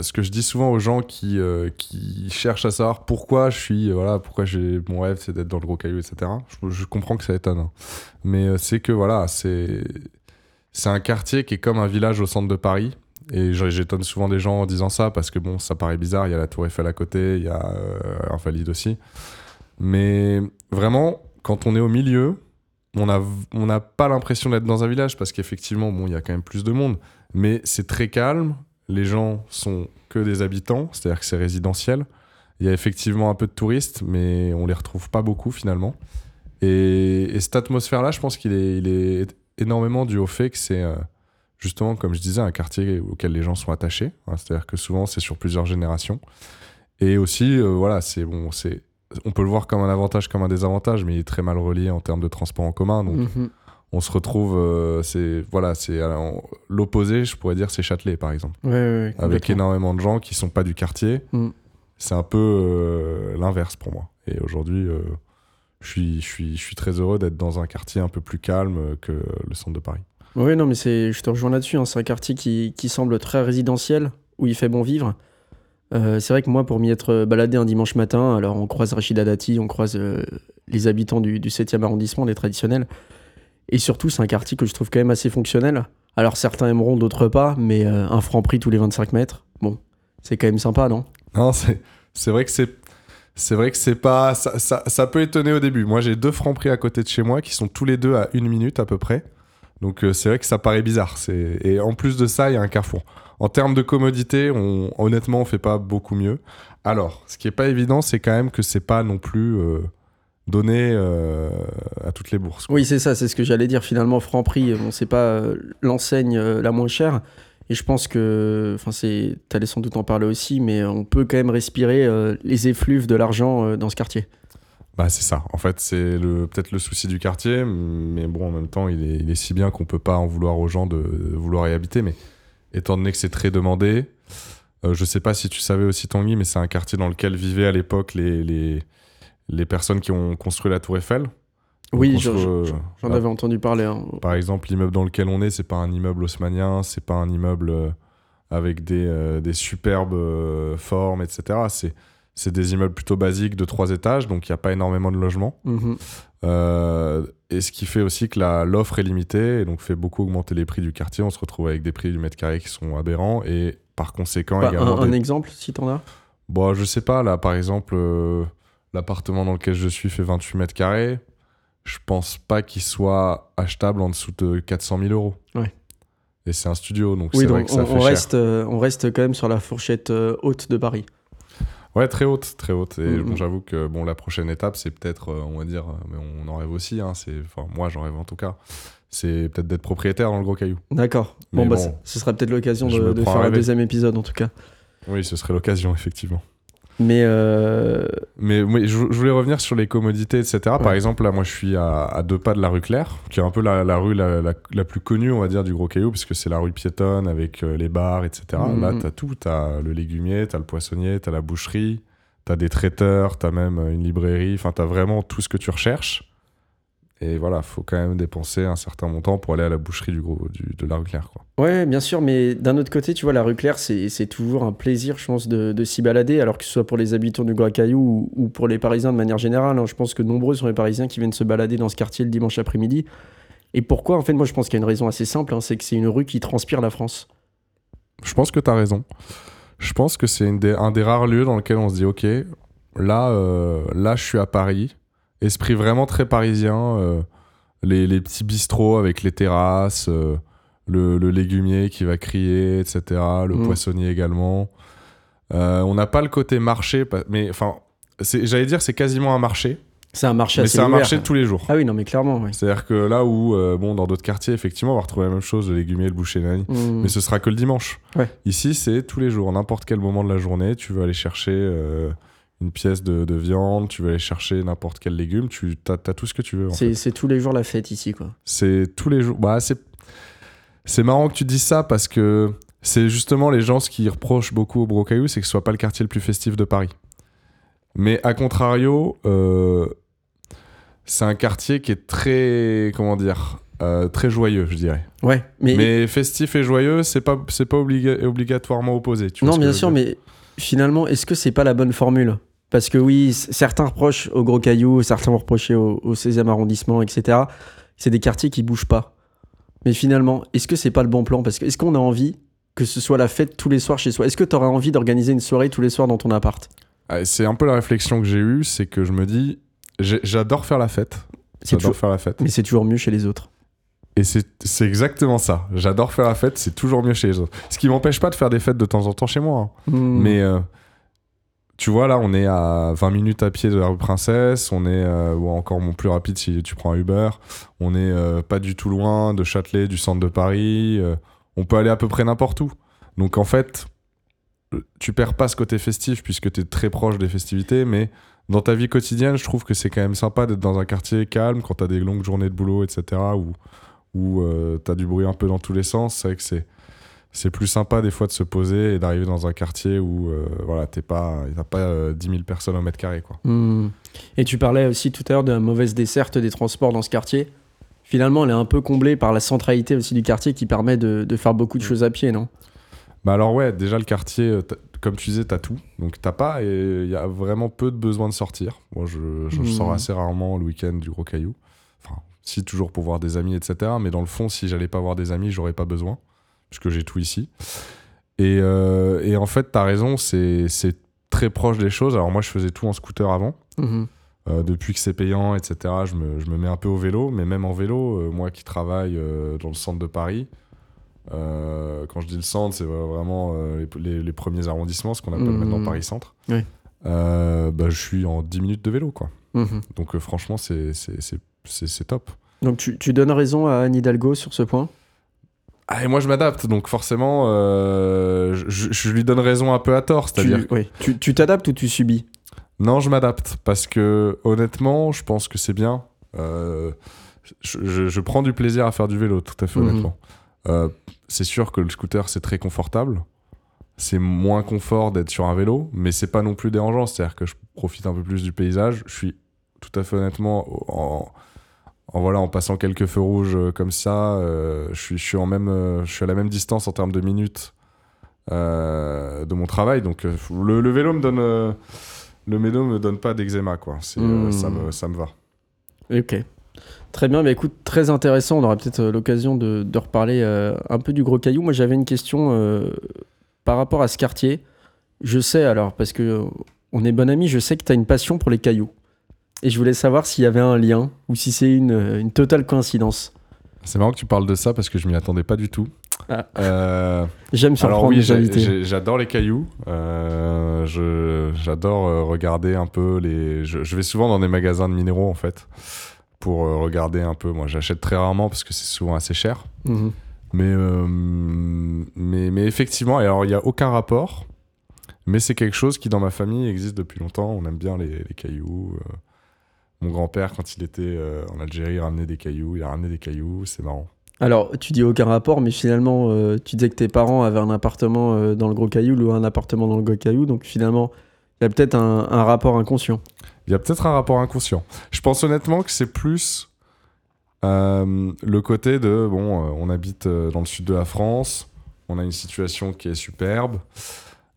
Speaker 2: ce que je dis souvent aux gens qui, qui cherchent à savoir pourquoi je suis, voilà, pourquoi j'ai mon rêve, c'est d'être dans le gros caillou, etc. Je, comprends que ça étonne, hein. mais c'est que voilà, c'est c'est un quartier qui est comme un village au centre de Paris. Et j'étonne souvent des gens en disant ça parce que bon, ça paraît bizarre. Il y a la Tour Eiffel à côté, il y a euh, Invalide aussi. Mais vraiment, quand on est au milieu, on n'a on pas l'impression d'être dans un village parce qu'effectivement, bon, il y a quand même plus de monde. Mais c'est très calme. Les gens sont que des habitants, c'est-à-dire que c'est résidentiel. Il y a effectivement un peu de touristes, mais on les retrouve pas beaucoup finalement. Et, cette atmosphère-là, je pense qu'il est, énormément dû au fait que c'est euh, justement, comme je disais, un quartier auquel les gens sont attachés. Hein, c'est-à-dire que souvent, c'est sur plusieurs générations. Et aussi, euh, voilà, c'est bon, c'est on peut le voir comme un avantage, comme un désavantage, mais il est très mal relié en termes de transport en commun. Donc, mhm. on se retrouve, euh, c'est voilà, c'est l'opposé, je pourrais dire, c'est Châtelet, par exemple, avec énormément de gens qui sont pas du quartier. Mhm. C'est un peu l'inverse pour moi. Et aujourd'hui, je suis, je suis, je suis très heureux d'être dans un quartier un peu plus calme que le centre de Paris.
Speaker 1: Oui, non, mais je te rejoins là-dessus. Hein. C'est un quartier qui, qui, semble très résidentiel, où il fait bon vivre. Euh, c'est vrai que moi, pour m'y être baladé un dimanche matin, alors on croise Rachida Dati, on croise euh, les habitants du, du 7e arrondissement, des traditionnels. Et surtout, c'est un quartier que je trouve quand même assez fonctionnel. Alors certains aimeront, d'autres pas, mais euh, un franc prix tous les 25 mètres, bon, c'est quand même sympa, non?
Speaker 2: Non, c'est vrai que c'est c'est vrai que c'est pas. Ça, ça, peut étonner au début. Moi, j'ai deux francs prix à côté de chez moi qui sont tous les deux à une minute à peu près. Donc, euh, c'est vrai que ça paraît bizarre. Et en plus de ça, il y a un carrefour. En termes de commodité, on, honnêtement, on fait pas beaucoup mieux. Alors, ce qui est pas évident, c'est quand même que c'est pas non plus euh, donné euh, à toutes les bourses.
Speaker 1: Oui, c'est ça, c'est ce que j'allais dire. Finalement, Franprix, bon, c'est pas l'enseigne la moins chère. Et je pense que, enfin, c'est, allais sans doute en parler aussi, mais on peut quand même respirer les effluves de l'argent dans ce quartier.
Speaker 2: Bah, c'est ça. En fait, c'est le, peut-être le souci du quartier, mais bon, en même temps, il est, il est si bien qu'on peut pas en vouloir aux gens de, vouloir y habiter. Mais étant donné que c'est très demandé, euh, je sais pas si tu savais aussi, Tanguy, mais c'est un quartier dans lequel vivaient à l'époque les, les, les, personnes qui ont construit la Tour Eiffel.
Speaker 1: Oui, j'en avais entendu parler. Hein.
Speaker 2: Par exemple, l'immeuble dans lequel on est, c'est pas un immeuble haussmanien, c'est pas un immeuble euh, avec des, euh, des superbes formes, etc. C'est c'est des immeubles plutôt basiques de trois étages, donc il n'y a pas énormément de logements. Mhm. Euh, et ce qui fait aussi que l'offre est limitée et donc fait beaucoup augmenter les prix du quartier. On se retrouve avec des prix du mètre carré qui sont aberrants et par conséquent
Speaker 1: bah, également. Un, exemple, si tu en as?
Speaker 2: Bon, je sais pas, là par exemple, euh, l'appartement dans lequel je suis fait 28 mètres carrés. Je pense pas qu'il soit achetable en dessous de 400 000 euros.
Speaker 1: Ouais.
Speaker 2: Et c'est un studio, donc c'est vrai que ça
Speaker 1: on,
Speaker 2: fait
Speaker 1: on Reste, euh, on reste quand même sur la fourchette haute de Paris.
Speaker 2: Ouais, très haute, très haute. Et mm, mm. j'avoue que bon, la prochaine étape, c'est peut-être, euh, on va dire, euh, mais on en rêve aussi. Hein, c'est, enfin, moi, j'en rêve en tout cas. C'est peut-être d'être propriétaire dans le gros caillou.
Speaker 1: D'accord. Bon, bah, ce sera peut-être l'occasion de, de faire un deuxième épisode en tout cas.
Speaker 2: Oui, ce serait l'occasion, effectivement.
Speaker 1: Mais, euh...
Speaker 2: mais, je, voulais revenir sur les commodités, etc. Par exemple, là, moi, je suis à, deux pas de la rue Claire, qui est un peu la, la rue la, la, plus connue, on va dire, du Gros Caillou, puisque c'est la rue piétonne avec euh, les bars, etc. Mmh. Là, t'as tout. T'as le légumier, t'as le poissonnier, t'as la boucherie, t'as des traiteurs, t'as même une librairie. Enfin, t'as vraiment tout ce que tu recherches. Et voilà, faut quand même dépenser un certain montant pour aller à la boucherie du gros, du, de la rue Claire. Quoi.
Speaker 1: Ouais, bien sûr, mais d'un autre côté, tu vois, la rue Claire, c'est toujours un plaisir, je pense, de, de s'y balader, alors que ce soit pour les habitants du Gros Caillou ou, pour les Parisiens de manière générale. Hein. je pense que nombreux sont les Parisiens qui viennent se balader dans ce quartier le dimanche après-midi. Et pourquoi En fait, moi, je pense qu'il y a une raison assez simple, hein, c'est que c'est une rue qui transpire la France.
Speaker 2: Je pense que tu as raison. Je pense que c'est un des rares lieux dans lequel on se dit, ok, là, euh, là, je suis à Paris. Esprit vraiment très parisien. Euh, les, les, petits bistrots avec les terrasses, euh, le, le, légumier qui va crier, etc. Le mm. poissonnier également. Euh, on n'a pas le côté marché, mais enfin, j'allais dire c'est quasiment un marché.
Speaker 1: C'est un marché
Speaker 2: Mais c'est un marché de tous les jours.
Speaker 1: Ah oui, non, mais clairement.
Speaker 2: C'est-à-dire que là où, euh, bon, dans d'autres quartiers, effectivement, on va retrouver la même chose, le légumier, le boucher, mm. mais ce sera que le dimanche.
Speaker 1: Ouais.
Speaker 2: Ici, c'est tous les jours, n'importe quel moment de la journée, tu veux aller chercher une pièce de, viande, tu vas aller chercher n'importe quel légume, tu as, tout ce que tu veux.
Speaker 1: C'est tous les jours la fête ici, quoi.
Speaker 2: C'est tous les jours. Bah, c'est marrant que tu dises ça parce que c'est justement les gens ce qui reprochent beaucoup au Brocaillou, c'est que ce soit pas le quartier le plus festif de Paris. Mais à contrario, euh, c'est un quartier qui est très, comment dire, euh, très joyeux, je dirais.
Speaker 1: Ouais,
Speaker 2: mais, mais festif et joyeux, c'est pas, c'est pas obligatoirement opposé.
Speaker 1: Tu non, bien sûr, mais finalement, est-ce que c'est pas la bonne formule? Parce que oui, certains reprochent au Gros Caillou, certains vont reprocher au, 16e arrondissement, etc. C'est des quartiers qui bougent pas. Mais finalement, est-ce que c'est pas le bon plan? Parce que est-ce qu'on a envie que ce soit la fête tous les soirs chez soi? Est-ce que tu aurais envie d'organiser une soirée tous les soirs dans ton appart?
Speaker 2: Ah, C'est un peu la réflexion que j'ai eue, c'est que je me dis, j'adore faire la fête. J'adore faire la fête.
Speaker 1: Mais c'est toujours mieux chez les autres.
Speaker 2: Et c'est exactement ça. J'adore faire la fête, c'est toujours mieux chez les autres. Ce qui m'empêche pas de faire des fêtes de temps en temps chez moi. Hein. Hmm. Mais euh, tu vois, là, on est à 20 minutes à pied de la rue Princesse. On est, euh, ou encore mon plus rapide si tu prends un Uber. On est euh, pas du tout loin de Châtelet, du centre de Paris. Euh, on peut aller à peu près n'importe où. Donc, en fait, tu perds pas ce côté festif puisque tu es très proche des festivités. Mais dans ta vie quotidienne, je trouve que c'est quand même sympa d'être dans un quartier calme quand tu as des longues journées de boulot, etc. Où, où tu as du bruit un peu dans tous les sens. C'est vrai que c'est c'est plus sympa des fois de se poser et d'arriver dans un quartier où euh, voilà t'es pas t'as pas euh, 10 000 personnes au mètre carré quoi.
Speaker 1: Hmm. Et tu parlais aussi tout à l'heure de la mauvaise desserte des transports dans ce quartier. Finalement, elle est un peu comblée par la centralité aussi du quartier qui permet de, de faire beaucoup de choses à pied, non?
Speaker 2: Bah alors ouais, déjà le quartier, euh, comme tu disais, t'as tout, donc t'as pas et il y a vraiment peu de besoin de sortir. Moi, je, je, sors hmm. assez rarement le week-end du Gros Caillou. Enfin, si toujours pour voir des amis, etc. Mais dans le fond, si j'allais pas voir des amis, j'aurais pas besoin puisque j'ai tout ici. Et, euh, et en fait, tu as raison, c'est très proche des choses. Alors moi, je faisais tout en scooter avant. Mhm. Euh, depuis que c'est payant, etc., je me, je me, mets un peu au vélo. Mais même en vélo, euh, moi qui travaille dans le centre de Paris, quand je dis le centre, c'est vraiment les, premiers arrondissements, ce qu'on appelle maintenant Paris Centre. bah, je suis en 10 minutes de vélo, quoi. Mhm. Donc franchement, c'est top.
Speaker 1: Donc tu, tu, donnes raison à Anne Hidalgo sur ce point?
Speaker 2: Ah, et moi je m'adapte, donc forcément, euh, je, lui donne raison un peu à tort. C'est-à-dire.
Speaker 1: Tu t'adaptes ou tu subis?
Speaker 2: Non, je m'adapte parce que honnêtement, je pense que c'est bien. Euh, je, prends du plaisir à faire du vélo, tout à fait mhm. honnêtement. Euh, c'est sûr que le scooter c'est très confortable. C'est moins confort d'être sur un vélo, mais c'est pas non plus dérangeant. C'est-à-dire que je profite un peu plus du paysage. Je suis tout à fait honnêtement en en voilà en passant quelques feux rouges euh, comme ça euh, je suis je suis en même euh, je suis à la même distance en termes de minutes de mon travail. Donc le, vélo me donne le vélo me donne pas d'eczéma quoi. Hmm. ça me ça me va.
Speaker 1: Ok. Très bien mais écoute très intéressant. On aura peut-être l'occasion de, de, reparler un peu du gros caillou. Moi j'avais une question par rapport à ce quartier. Je sais alors parce que on est bon amis je sais que tu as une passion pour les cailloux et je voulais savoir s'il y avait un lien ou si c'est une, une, totale coïncidence.
Speaker 2: C'est marrant que tu parles de ça parce que je m'y attendais pas du tout.
Speaker 1: Ah. Euh, J'aime surprendre les invités.
Speaker 2: J'adore les cailloux. Euh, j'adore euh, regarder un peu les. Je, vais souvent dans des magasins de minéraux en fait pour regarder un peu. Moi, j'achète très rarement parce que c'est souvent assez cher. Mhm. Mais, mais, mais effectivement, alors il n'y a aucun rapport. Mais c'est quelque chose qui dans ma famille existe depuis longtemps. On aime bien les, les cailloux. Mon grand-père, quand il était euh, en Algérie, ramenait des cailloux. Il a ramené des cailloux, c'est marrant.
Speaker 1: Alors, tu dis aucun rapport, mais finalement, euh, tu disais que tes parents avaient un appartement euh, dans le Gros Caillou ou un appartement dans le Gros Caillou, donc finalement, il y a peut-être un, rapport inconscient.
Speaker 2: Il y a peut-être un rapport inconscient. Je pense honnêtement que c'est plus le côté de, bon, on habite dans le sud de la France, on a une situation qui est superbe,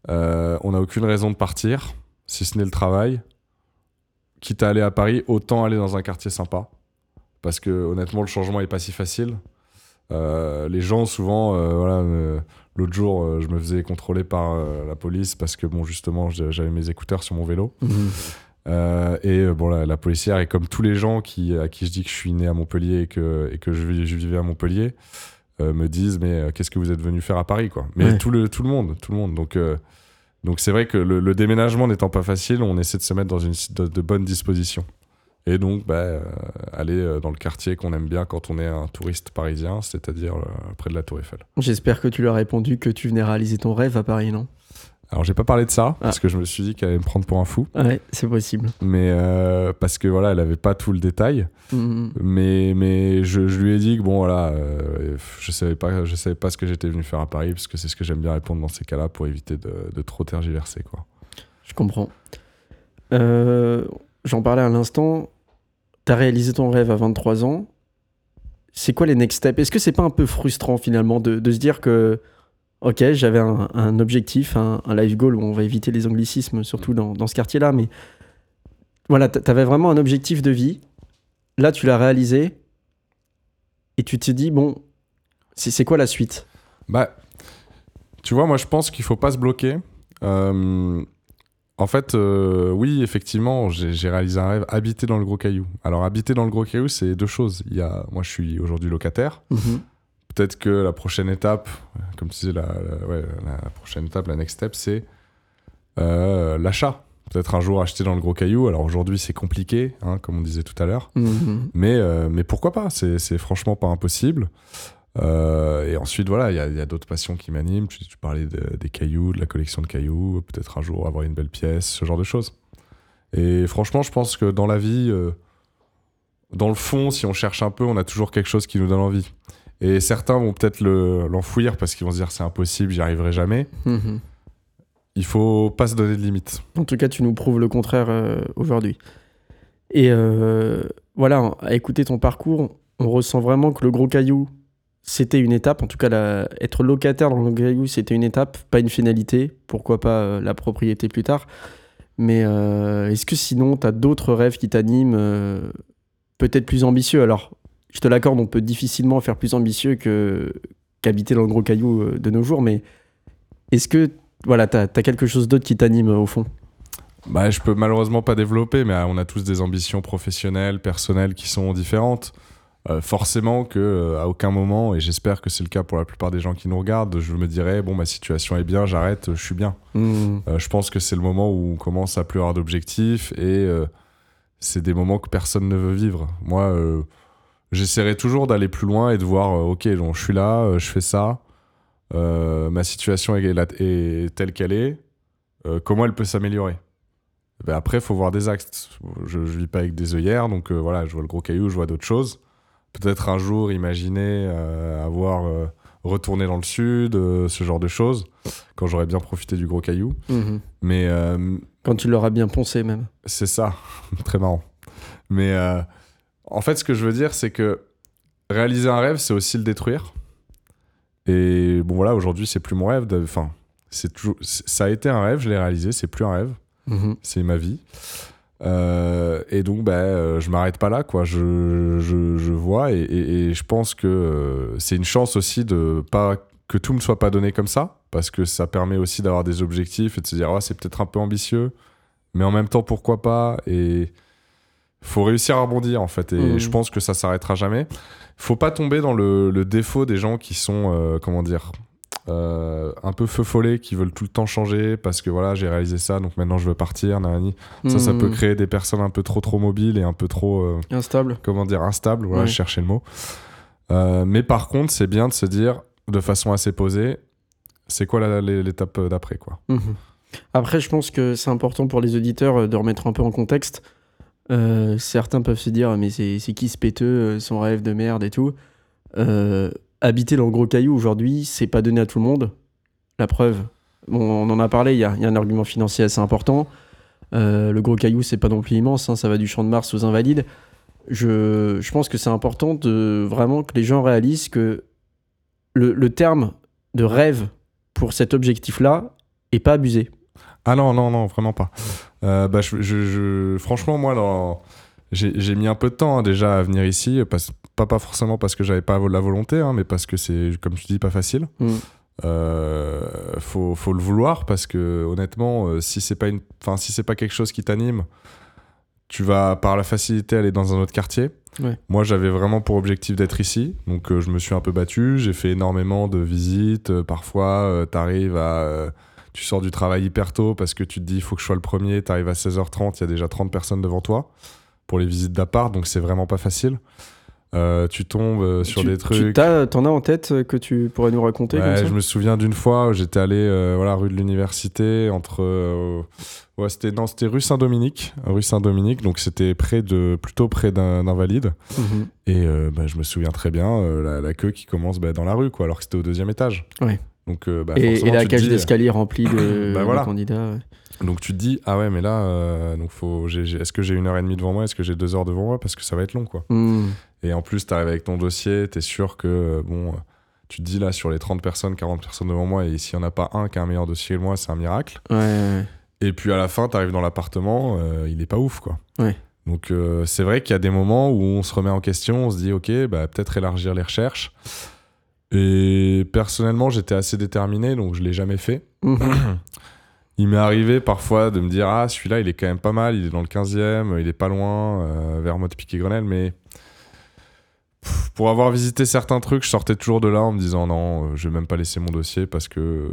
Speaker 2: on n'a aucune raison de partir, si ce n'est le travail quitte à aller à Paris, autant aller dans un quartier sympa. Parce que honnêtement, le changement est pas si facile. Euh, les gens, souvent, euh, voilà, euh, l'autre jour, je me faisais contrôler par la police parce que, bon, justement, j'avais mes écouteurs sur mon vélo. Mhm. et bon, la, policière, et comme tous les gens qui, à qui je dis que je suis né à Montpellier et que, et que je, vivais à Montpellier, me disent Mais qu'est-ce que vous êtes venu faire à Paris quoi Mais tout, le, tout le monde, tout le monde. Donc, donc c'est vrai que le, déménagement n'étant pas facile, on essaie de se mettre dans une de, dispositions. Et donc, bah, euh, aller euh, dans le quartier qu'on aime bien quand on est un touriste parisien, c'est-à-dire euh, près de la Tour Eiffel.
Speaker 1: J'espère que tu lui as répondu que tu venais réaliser ton rêve à Paris, non?
Speaker 2: Alors j'ai pas parlé de ça parce ah. que je me suis dit qu'elle allait me prendre pour un fou.
Speaker 1: Ouais, c'est possible.
Speaker 2: Mais euh, parce que voilà, elle avait pas tout le détail. Mm-hmm. Mais mais je, lui ai dit que bon voilà, euh, je savais pas je savais pas ce que j'étais venu faire à Paris parce que c'est ce que j'aime bien répondre dans ces cas-là pour éviter de, de, trop tergiverser quoi.
Speaker 1: Je comprends. Euh, j'en parlais à l'instant. T'as réalisé ton rêve à 23 ans. C'est quoi les next steps? Est-ce que c'est pas un peu frustrant finalement de, de se dire que ok, j'avais un, objectif, un, life goal où on va éviter les anglicismes, surtout dans, dans ce quartier-là, mais voilà, tu avais vraiment un objectif de vie. Là, tu l'as réalisé et tu te dis, bon, c'est quoi la suite?
Speaker 2: Bah, tu vois, moi, je pense qu'il faut pas se bloquer. Euh, en fait, euh, oui, effectivement, j'ai réalisé un rêve, habiter dans le Gros Caillou. Alors, habiter dans le Gros Caillou, c'est deux choses. Il y a, moi, je suis aujourd'hui locataire. Mm-hmm peut-être que la prochaine étape, comme tu disais, la, la, prochaine étape, la next step, c'est euh, l'achat. Peut-être un jour acheter dans le gros caillou. Alors aujourd'hui, c'est compliqué, hein, comme on disait tout à l'heure. Mhm. mais, euh, mais pourquoi pas? C'est franchement pas impossible. Euh, et ensuite, voilà, il y a, d'autres passions qui m'animent. Tu, parlais des cailloux, de la collection de cailloux. Peut-être un jour avoir une belle pièce, ce genre de choses. Et franchement, je pense que dans la vie, dans le fond, si on cherche un peu, on a toujours quelque chose qui nous donne envie. Et certains vont peut-être l'enfouir parce qu'ils vont se dire c'est impossible, j'y arriverai jamais. Mhm. Il faut pas se donner de limites.
Speaker 1: En tout cas, tu nous prouves le contraire euh, aujourd'hui. Et euh, voilà, à écouter ton parcours, on ressent vraiment que le gros caillou, c'était une étape. En tout cas, être locataire dans le caillou, c'était une étape, pas une finalité. Pourquoi pas euh, la propriété plus tard. Mais est-ce que sinon, tu as d'autres rêves qui t'animent, peut-être plus ambitieux Alors, je te l'accorde, on peut difficilement faire plus ambitieux que qu'habiter dans le gros caillou euh, de nos jours, mais est-ce que voilà, tu as, quelque chose d'autre qui t'anime au fond?
Speaker 2: Bah, je peux malheureusement pas développer, mais euh, on a tous des ambitions professionnelles, personnelles qui sont différentes. euh, forcément que euh, à aucun moment, et j'espère que c'est le cas pour la plupart des gens qui nous regardent, je me dirais bon ma situation est bien, j'arrête, je suis bien.
Speaker 1: Mmh.
Speaker 2: Euh, je pense que c'est le moment où on commence à plus avoir d'objectifs et c'est des moments que personne ne veut vivre. Moi, j'essaierai toujours d'aller plus loin et de voir euh, ok, donc, je suis là, euh, je fais ça, euh, ma situation est, la- est telle qu'elle est, comment elle peut s'améliorer? Ben après, il faut voir des actes. Je, je vis pas avec des œillères, donc voilà, je vois le gros caillou, je vois d'autres choses. Peut-être un jour, imaginer avoir retourné dans le sud, ce genre de choses, quand j'aurais bien profité du gros caillou.
Speaker 1: Mhm.
Speaker 2: Mais
Speaker 1: Quand tu l'auras bien poncé même.
Speaker 2: c'est ça, très marrant. Mais en fait, ce que je veux dire, c'est que réaliser un rêve, c'est aussi le détruire. Et bon, voilà, aujourd'hui, c'est plus mon rêve. Enfin, c'est toujours, ça a été un rêve, je l'ai réalisé, c'est plus un rêve,
Speaker 1: Mhm.
Speaker 2: c'est ma vie. Euh, et donc, ben, euh, je m'arrête pas là, quoi. Je, je, je vois et, et- et je pense que euh, c'est une chance aussi de pas que tout ne soit pas donné comme ça, parce que ça permet aussi d'avoir des objectifs et de se dire, ah, c'est peut-être un peu ambitieux, mais en même temps, pourquoi pas? Et faut réussir à rebondir, en fait. Et je pense que ça s'arrêtera jamais. Faut pas tomber dans le, le défaut des gens qui sont, euh, comment dire, euh, un peu feu follet, qui veulent tout le temps changer parce que voilà, j'ai réalisé ça, donc maintenant je veux partir. nanani. Ça, ça peut créer des personnes un peu trop trop mobiles et un peu trop, euh,
Speaker 1: Instable.
Speaker 2: comment dire, instables. Voilà,
Speaker 1: Ouais.
Speaker 2: je cherchais le mot. Euh, mais par contre, c'est bien de se dire de façon assez posée, c'est quoi l'étape d'après, quoi.
Speaker 1: Mhm. Après, je pense que c'est important pour les auditeurs de remettre un peu en contexte. Euh, certains peuvent se dire, mais c'est qui ce péteux, euh, son rêve de merde et tout. Euh, habiter dans le gros caillou aujourd'hui, c'est pas donné à tout le monde. La preuve, bon, on en a parlé, il y a, un argument financier assez important. Le gros caillou, c'est pas non plus immense, hein, ça va du champ de Mars aux Invalides. Je, je pense que c'est important de vraiment que les gens réalisent que le, le terme de rêve pour cet objectif-là est pas abusé.
Speaker 2: Ah non, non, non, vraiment pas. Euh, bah, je, je- je- franchement, moi, dans- j'ai mis un peu de temps hein, déjà à venir ici, parce- pas, pas forcément parce que j'avais pas la volonté, hein, mais parce que c'est, comme tu dis, pas facile.
Speaker 1: Mm.
Speaker 2: Euh, faut, faut le vouloir parce que honnêtement, euh, si c'est pas une, enfin si c'est pas quelque chose qui t'anime, tu vas par la facilité aller dans un autre quartier.
Speaker 1: Ouais.
Speaker 2: Moi, j'avais vraiment pour objectif d'être ici, donc euh, je me suis un peu battu. J'ai fait énormément de visites. Parfois, t'arrives à, tu sors du travail hyper tôt parce que tu te dis il faut que je sois le premier. T'arrives à 16h30, il y a déjà 30 personnes devant toi pour les visites d'appart, donc c'est vraiment pas facile. Euh, tu tombes euh, sur
Speaker 1: Tu-
Speaker 2: des
Speaker 1: tu
Speaker 2: trucs.
Speaker 1: T'en as en tête euh, que tu pourrais nous raconter
Speaker 2: Ouais,
Speaker 1: comme ça
Speaker 2: je me souviens d'une fois où j'étais allé euh, voilà rue de l'université entre euh, ouais c'était non c'était rue Saint-Dominique rue Saint-Dominique donc c'était près de plutôt près d'un invalide
Speaker 1: Mhm.
Speaker 2: et bah, je me souviens très bien la, la queue qui commence bah, dans la rue quoi alors que c'était au deuxième étage
Speaker 1: Ouais.
Speaker 2: Donc euh, bah,
Speaker 1: et, la cage
Speaker 2: dis-
Speaker 1: d'escalier remplie de,
Speaker 2: Bah
Speaker 1: de candidats. ouais.
Speaker 2: donc tu te dis ah ouais mais là euh, donc faut est-ce que j'ai une heure et demie devant moi? Est-ce que j'ai deux heures devant moi? Parce que ça va être long quoi
Speaker 1: Mm.
Speaker 2: Et en plus, tu arrives avec ton dossier, tu es sûr que, euh, bon, euh, tu te dis là, sur les 30 personnes, 40 personnes devant moi, et s'il n'y en a pas un qui a un meilleur dossier que moi, c'est un miracle.
Speaker 1: Ouais, ouais.
Speaker 2: Et puis à la fin, tu arrives dans l'appartement, euh, il est pas ouf, quoi.
Speaker 1: Ouais.
Speaker 2: Donc euh, c'est vrai qu'il y a des moments où on se remet en question, on se dit, ok, bah, peut-être élargir les recherches. Et personnellement, j'étais assez déterminé, donc je l'ai jamais fait.
Speaker 1: Mhm.
Speaker 2: Il m'est arrivé parfois de me dire Ah, celui-là, il est quand même pas mal, il est dans le 15e, il est pas loin, euh, vers Motte Piquet Grenelle, mais pff, pour avoir visité certains trucs, je sortais toujours de là en me disant Non, euh, je vais même pas laisser mon dossier parce que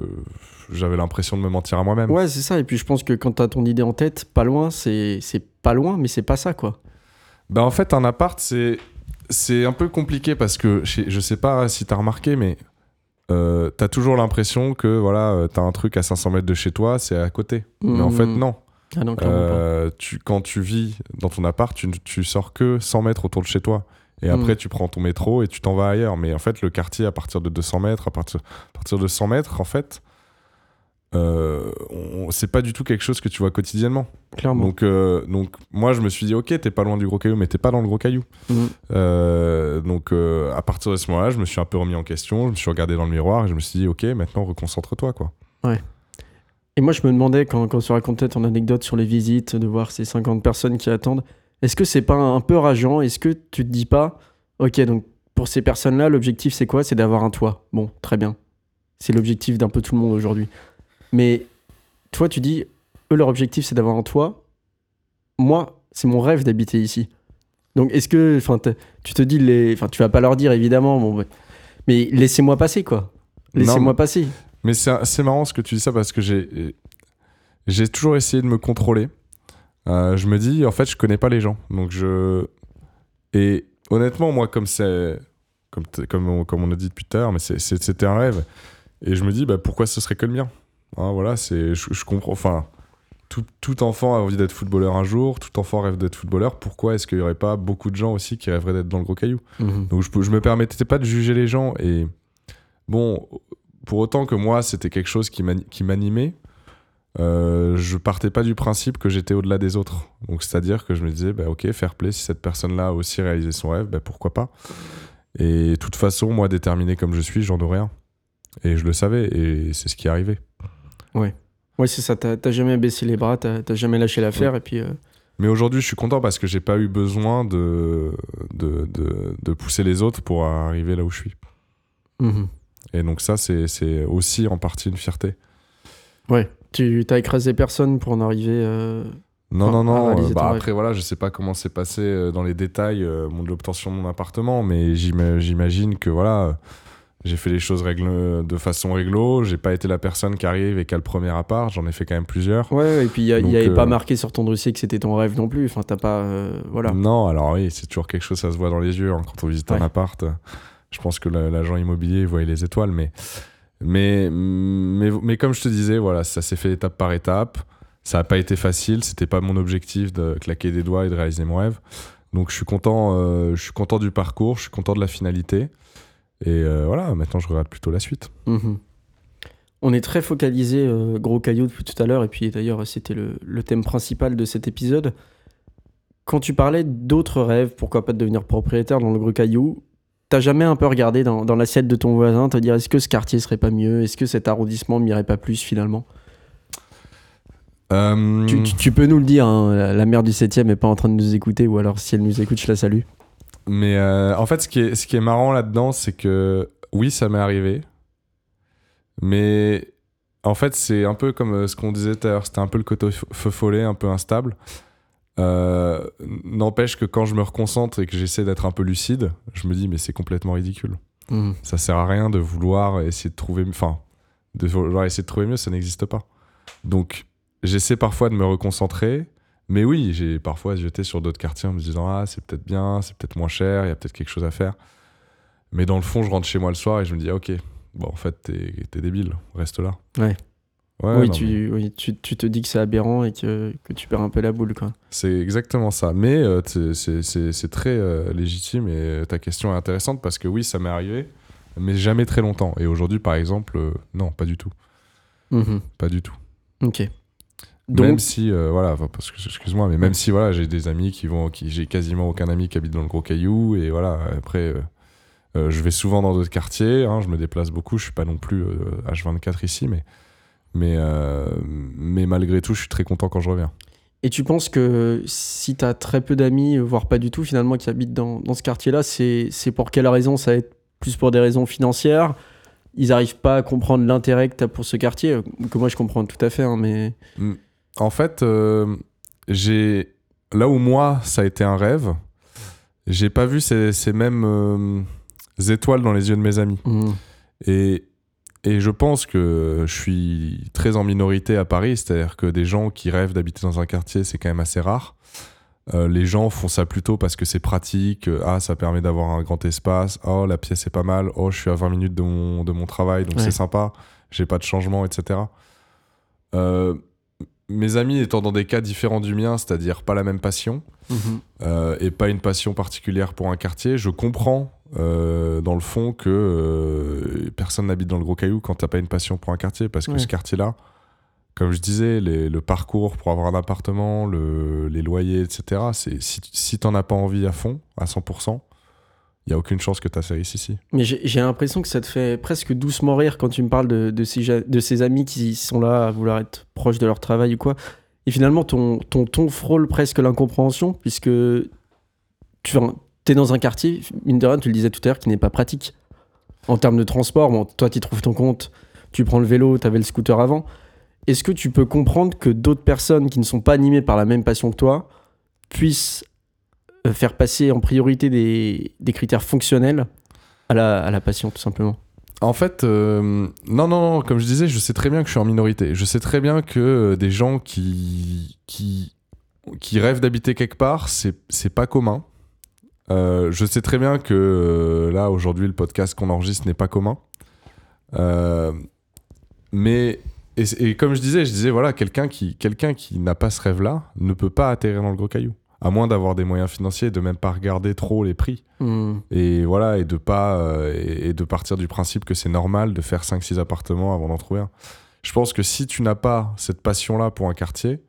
Speaker 2: j'avais l'impression de me mentir à moi-même.
Speaker 1: Ouais, c'est ça. Et puis je pense que quand t'as ton idée en tête, pas loin, c'est c'est pas loin, mais c'est pas ça, quoi.
Speaker 2: Bah, en fait, un appart, c'est. C'est un peu compliqué parce que je sais pas si t'as remarqué, mais euh, t'as toujours l'impression que voilà, euh, t'as un truc à 500 mètres de chez toi, c'est à côté. Mais en fait, non.
Speaker 1: Ah non, pas.
Speaker 2: Euh, tu, quand tu vis dans ton appart, tu, tu sors que 100 mètres autour de chez toi. Et après, tu prends ton métro et tu t'en vas ailleurs. Mais en fait, le quartier, à partir de 200 mètres, à partir, à partir de 100 mètres, en fait, euh, c'est pas du tout quelque chose que tu vois quotidiennement.
Speaker 1: Clairement.
Speaker 2: Donc, euh, donc, moi, je me suis dit, ok, t'es pas loin du gros caillou, mais t'es pas dans le gros caillou.
Speaker 1: Mhm.
Speaker 2: Euh, donc, à partir de ce moment-là, je me suis un peu remis en question. Je me suis regardé dans le miroir et je me suis dit, ok, maintenant, reconcentre-toi, quoi.
Speaker 1: Et moi, je me demandais, quand, quand tu racontais ton anecdote sur les visites, de voir ces 50 personnes qui attendent, est-ce que c'est pas un peu rageant? Est-ce que tu te dis pas, ok, donc pour ces personnes-là, l'objectif c'est quoi? C'est d'avoir un toit. Bon, très bien. C'est l'objectif d'un peu tout le monde aujourd'hui. Mais toi, tu dis, eux, leur objectif c'est d'avoir un toit. Moi, c'est mon rêve d'habiter ici. Donc, est-ce que, enfin, tu te dis, les, enfin, tu vas pas leur dire évidemment, bon, mais laissez-moi passer, quoi. Laissez-moi passer.
Speaker 2: Mais c'est marrant ce que tu dis ça parce que j'ai j'ai toujours essayé de me contrôler. Euh, je me dis, en fait, je connais pas les gens, donc je et honnêtement, moi, comme c'est comme comme on, comme on a dit depuis tout à l'heure, mais c'était un rêve. Et je me dis, bah, pourquoi ce serait que le mien? Hein, Voilà, c'est je, je comprends. Enfin, tout, enfant a envie d'être footballeur un jour, tout enfant rêve d'être footballeur. Pourquoi est-ce qu'il n'y aurait pas beaucoup de gens aussi qui rêveraient d'être dans le gros caillou? Mhm. Donc je, je me permettais pas de juger les gens. Et bon, pour autant que moi, c'était quelque chose qui m'animait, euh, je partais pas du principe que j'étais au-delà des autres. Donc c'est-à-dire que je me disais, bah, ok, fair play, si cette personne-là a aussi réalisé son rêve, bah, pourquoi pas? Et de toute façon, moi, déterminé comme je suis, j'en aurais rien. Et je le savais, et c'est ce qui est arrivé.
Speaker 1: Ouais. Ouais, c'est ça. T'as jamais baissé les bras, t'as jamais lâché l'affaire. Et puis. Euh,
Speaker 2: Mais aujourd'hui, je suis content parce que j'ai pas eu besoin de de, de, de, pousser les autres pour arriver là où je suis. Mhm. Et donc, ça, c'est aussi en partie une fierté.
Speaker 1: Ouais. Tu t'as écrasé personne pour en arriver. Euh,
Speaker 2: non, non, non. Euh, bah, après, voilà, je sais pas comment s'est passé dans les détails l'obtention de mon appartement, mais j'imagine que voilà j'ai fait les choses règle, de façon réglo. J'ai pas été la personne qui arrive et qui a le premier appart. J'en ai fait quand même plusieurs.
Speaker 1: Ouais, et puis il n'y avait pas euh, marqué sur ton dossier que c'était ton rêve non plus. Enfin, t'as pas. Euh, voilà.
Speaker 2: Non, alors oui, c'est toujours quelque chose, ça se voit dans les yeux hein, quand on visite un appart. Je pense que l'agent immobilier voyait les étoiles, mais, mais, mais, mais comme je te disais, voilà, ça s'est fait étape par étape. Ça n'a pas été facile. C'était pas mon objectif de claquer des doigts et de réaliser mon rêve. Donc je suis content, euh, je suis content du parcours, je suis content de la finalité. Et euh, voilà, maintenant je regarde plutôt la suite. Mhm.
Speaker 1: On est très focalisé euh, gros caillou depuis tout à l'heure, et puis d'ailleurs c'était le, thème principal de cet épisode. Quand tu parlais d'autres rêves, pourquoi pas de devenir propriétaire dans le gros caillou, t'as jamais un peu regardé dans, dans l'assiette de ton voisin, te dire est-ce que ce quartier serait pas mieux, est-ce que cet arrondissement m'irait pas plus finalement? Euh, tu, peux nous le dire, hein, la, mère du 7 est pas en train de nous écouter, ou alors si elle nous écoute, je la salue.
Speaker 2: Mais euh, en fait, ce qui est, ce qui est marrant là-dedans, c'est que oui, ça m'est arrivé. Mais en fait, c'est un peu comme euh, ce qu'on disait tout à l'heure. C'était un peu le côté feu follet, un peu instable. Euh, n'empêche que quand je me reconcentre et que j'essaie d'être un peu lucide, je me dis, mais c'est complètement ridicule. Mmh. Ça sert à rien de vouloir essayer de trouver. Enfin, de vouloir essayer de trouver mieux, ça n'existe pas. Donc, j'essaie parfois de me reconcentrer mais oui, j'ai parfois jeté sur d'autres quartiers en me disant Ah, c'est peut-être bien, c'est peut-être moins cher, il y a peut-être quelque chose à faire. Mais dans le fond, je rentre chez moi le soir et je me dis ah, Ok, bon, en fait, t'es débile, reste là.
Speaker 1: Ouais. oui, tu, oui tu, tu, te dis que c'est aberrant et que, que, tu perds un peu la boule. quoi.
Speaker 2: C'est exactement ça. Mais euh, c'est très euh, légitime et ta question est intéressante parce que oui, ça m'est arrivé, mais jamais très longtemps. Et aujourd'hui, par exemple, euh, non, pas du tout. Mm-hmm. Pas du tout.
Speaker 1: Ok.
Speaker 2: Même si, euh, voilà, parce que, excuse-moi, mais même si, voilà, j'ai des amis qui vont, qui, j'ai quasiment aucun ami qui habite dans le Gros Caillou, et voilà, après, euh, euh, je vais souvent dans d'autres quartiers, hein, je me déplace beaucoup, je suis pas non plus H24 ici, mais, mais, mais malgré tout, je suis très content quand je reviens.
Speaker 1: Et tu penses que si tu as très peu d'amis, voire pas du tout, finalement, qui habitent dans, dans ce quartier-là, c'est, c'est pour quelle raison? Ça va être plus pour des raisons financières? Ils arrivent pas à comprendre l'intérêt que tu as pour ce quartier Que moi, je comprends tout à fait, hein, mais.
Speaker 2: Mm. En fait, euh, j'ai là où moi ça a été un rêve, j'ai pas vu ces, mêmes euh, étoiles dans les yeux de mes amis. Mmh. Et, et je pense que je suis très en minorité à Paris, c'est-à-dire que des gens qui rêvent d'habiter dans un quartier, c'est quand même assez rare. Euh, les gens font ça plutôt parce que c'est pratique. Ah, ça permet d'avoir un grand espace. Oh, la pièce est pas mal. Oh, je suis à 20 minutes de mon, de mon travail, donc c'est sympa. J'ai pas de changement, etc. Euh, mes amis étant dans des cas différents du mien, c'est-à-dire pas la même passion, mhm. euh, et pas une passion particulière pour un quartier, je comprends euh, dans le fond que euh, personne n'habite dans le gros caillou quand t'as pas une passion pour un quartier, parce que ce quartier-là, comme je disais, le parcours pour avoir un appartement, les loyers, etc., si, si t'en as pas envie à fond, à 100%, il n'y a aucune chance que ta série ici.
Speaker 1: Mais j'ai l'impression que ça te fait presque doucement rire quand tu me parles de, ces amis qui sont là à vouloir être proches de leur travail ou quoi. Et finalement, ton, ton ton frôle presque l'incompréhension, puisque tu es dans un quartier, mine de rien, tu le disais tout à l'heure, qui n'est pas pratique. En termes de transport, bon, toi, tu trouves ton compte, tu prends le vélo, tu avais le scooter avant. Est-ce que tu peux comprendre que d'autres personnes qui ne sont pas animées par la même passion que toi puissent faire passer en priorité des, critères fonctionnels à la, à la passion, tout simplement
Speaker 2: en fait, non, non, non, comme je disais, je sais très bien que je suis en minorité. Je sais très bien que des gens qui, qui, qui rêvent d'habiter quelque part, c'est pas commun. Euh, je sais très bien que euh, là, aujourd'hui, le podcast qu'on enregistre n'est pas commun. Euh, mais, et, comme je disais, je disais, voilà, quelqu'un qui, quelqu'un qui n'a pas ce rêve-là ne peut pas atterrir dans le gros caillou. À moins d'avoir des moyens financiers et de même pas regarder trop les prix. Hmm. Et voilà, et de pas, et, de partir du principe que c'est normal de faire 5-6 appartements avant d'en trouver un. Je pense que si tu n'as pas cette passion-là pour un quartier,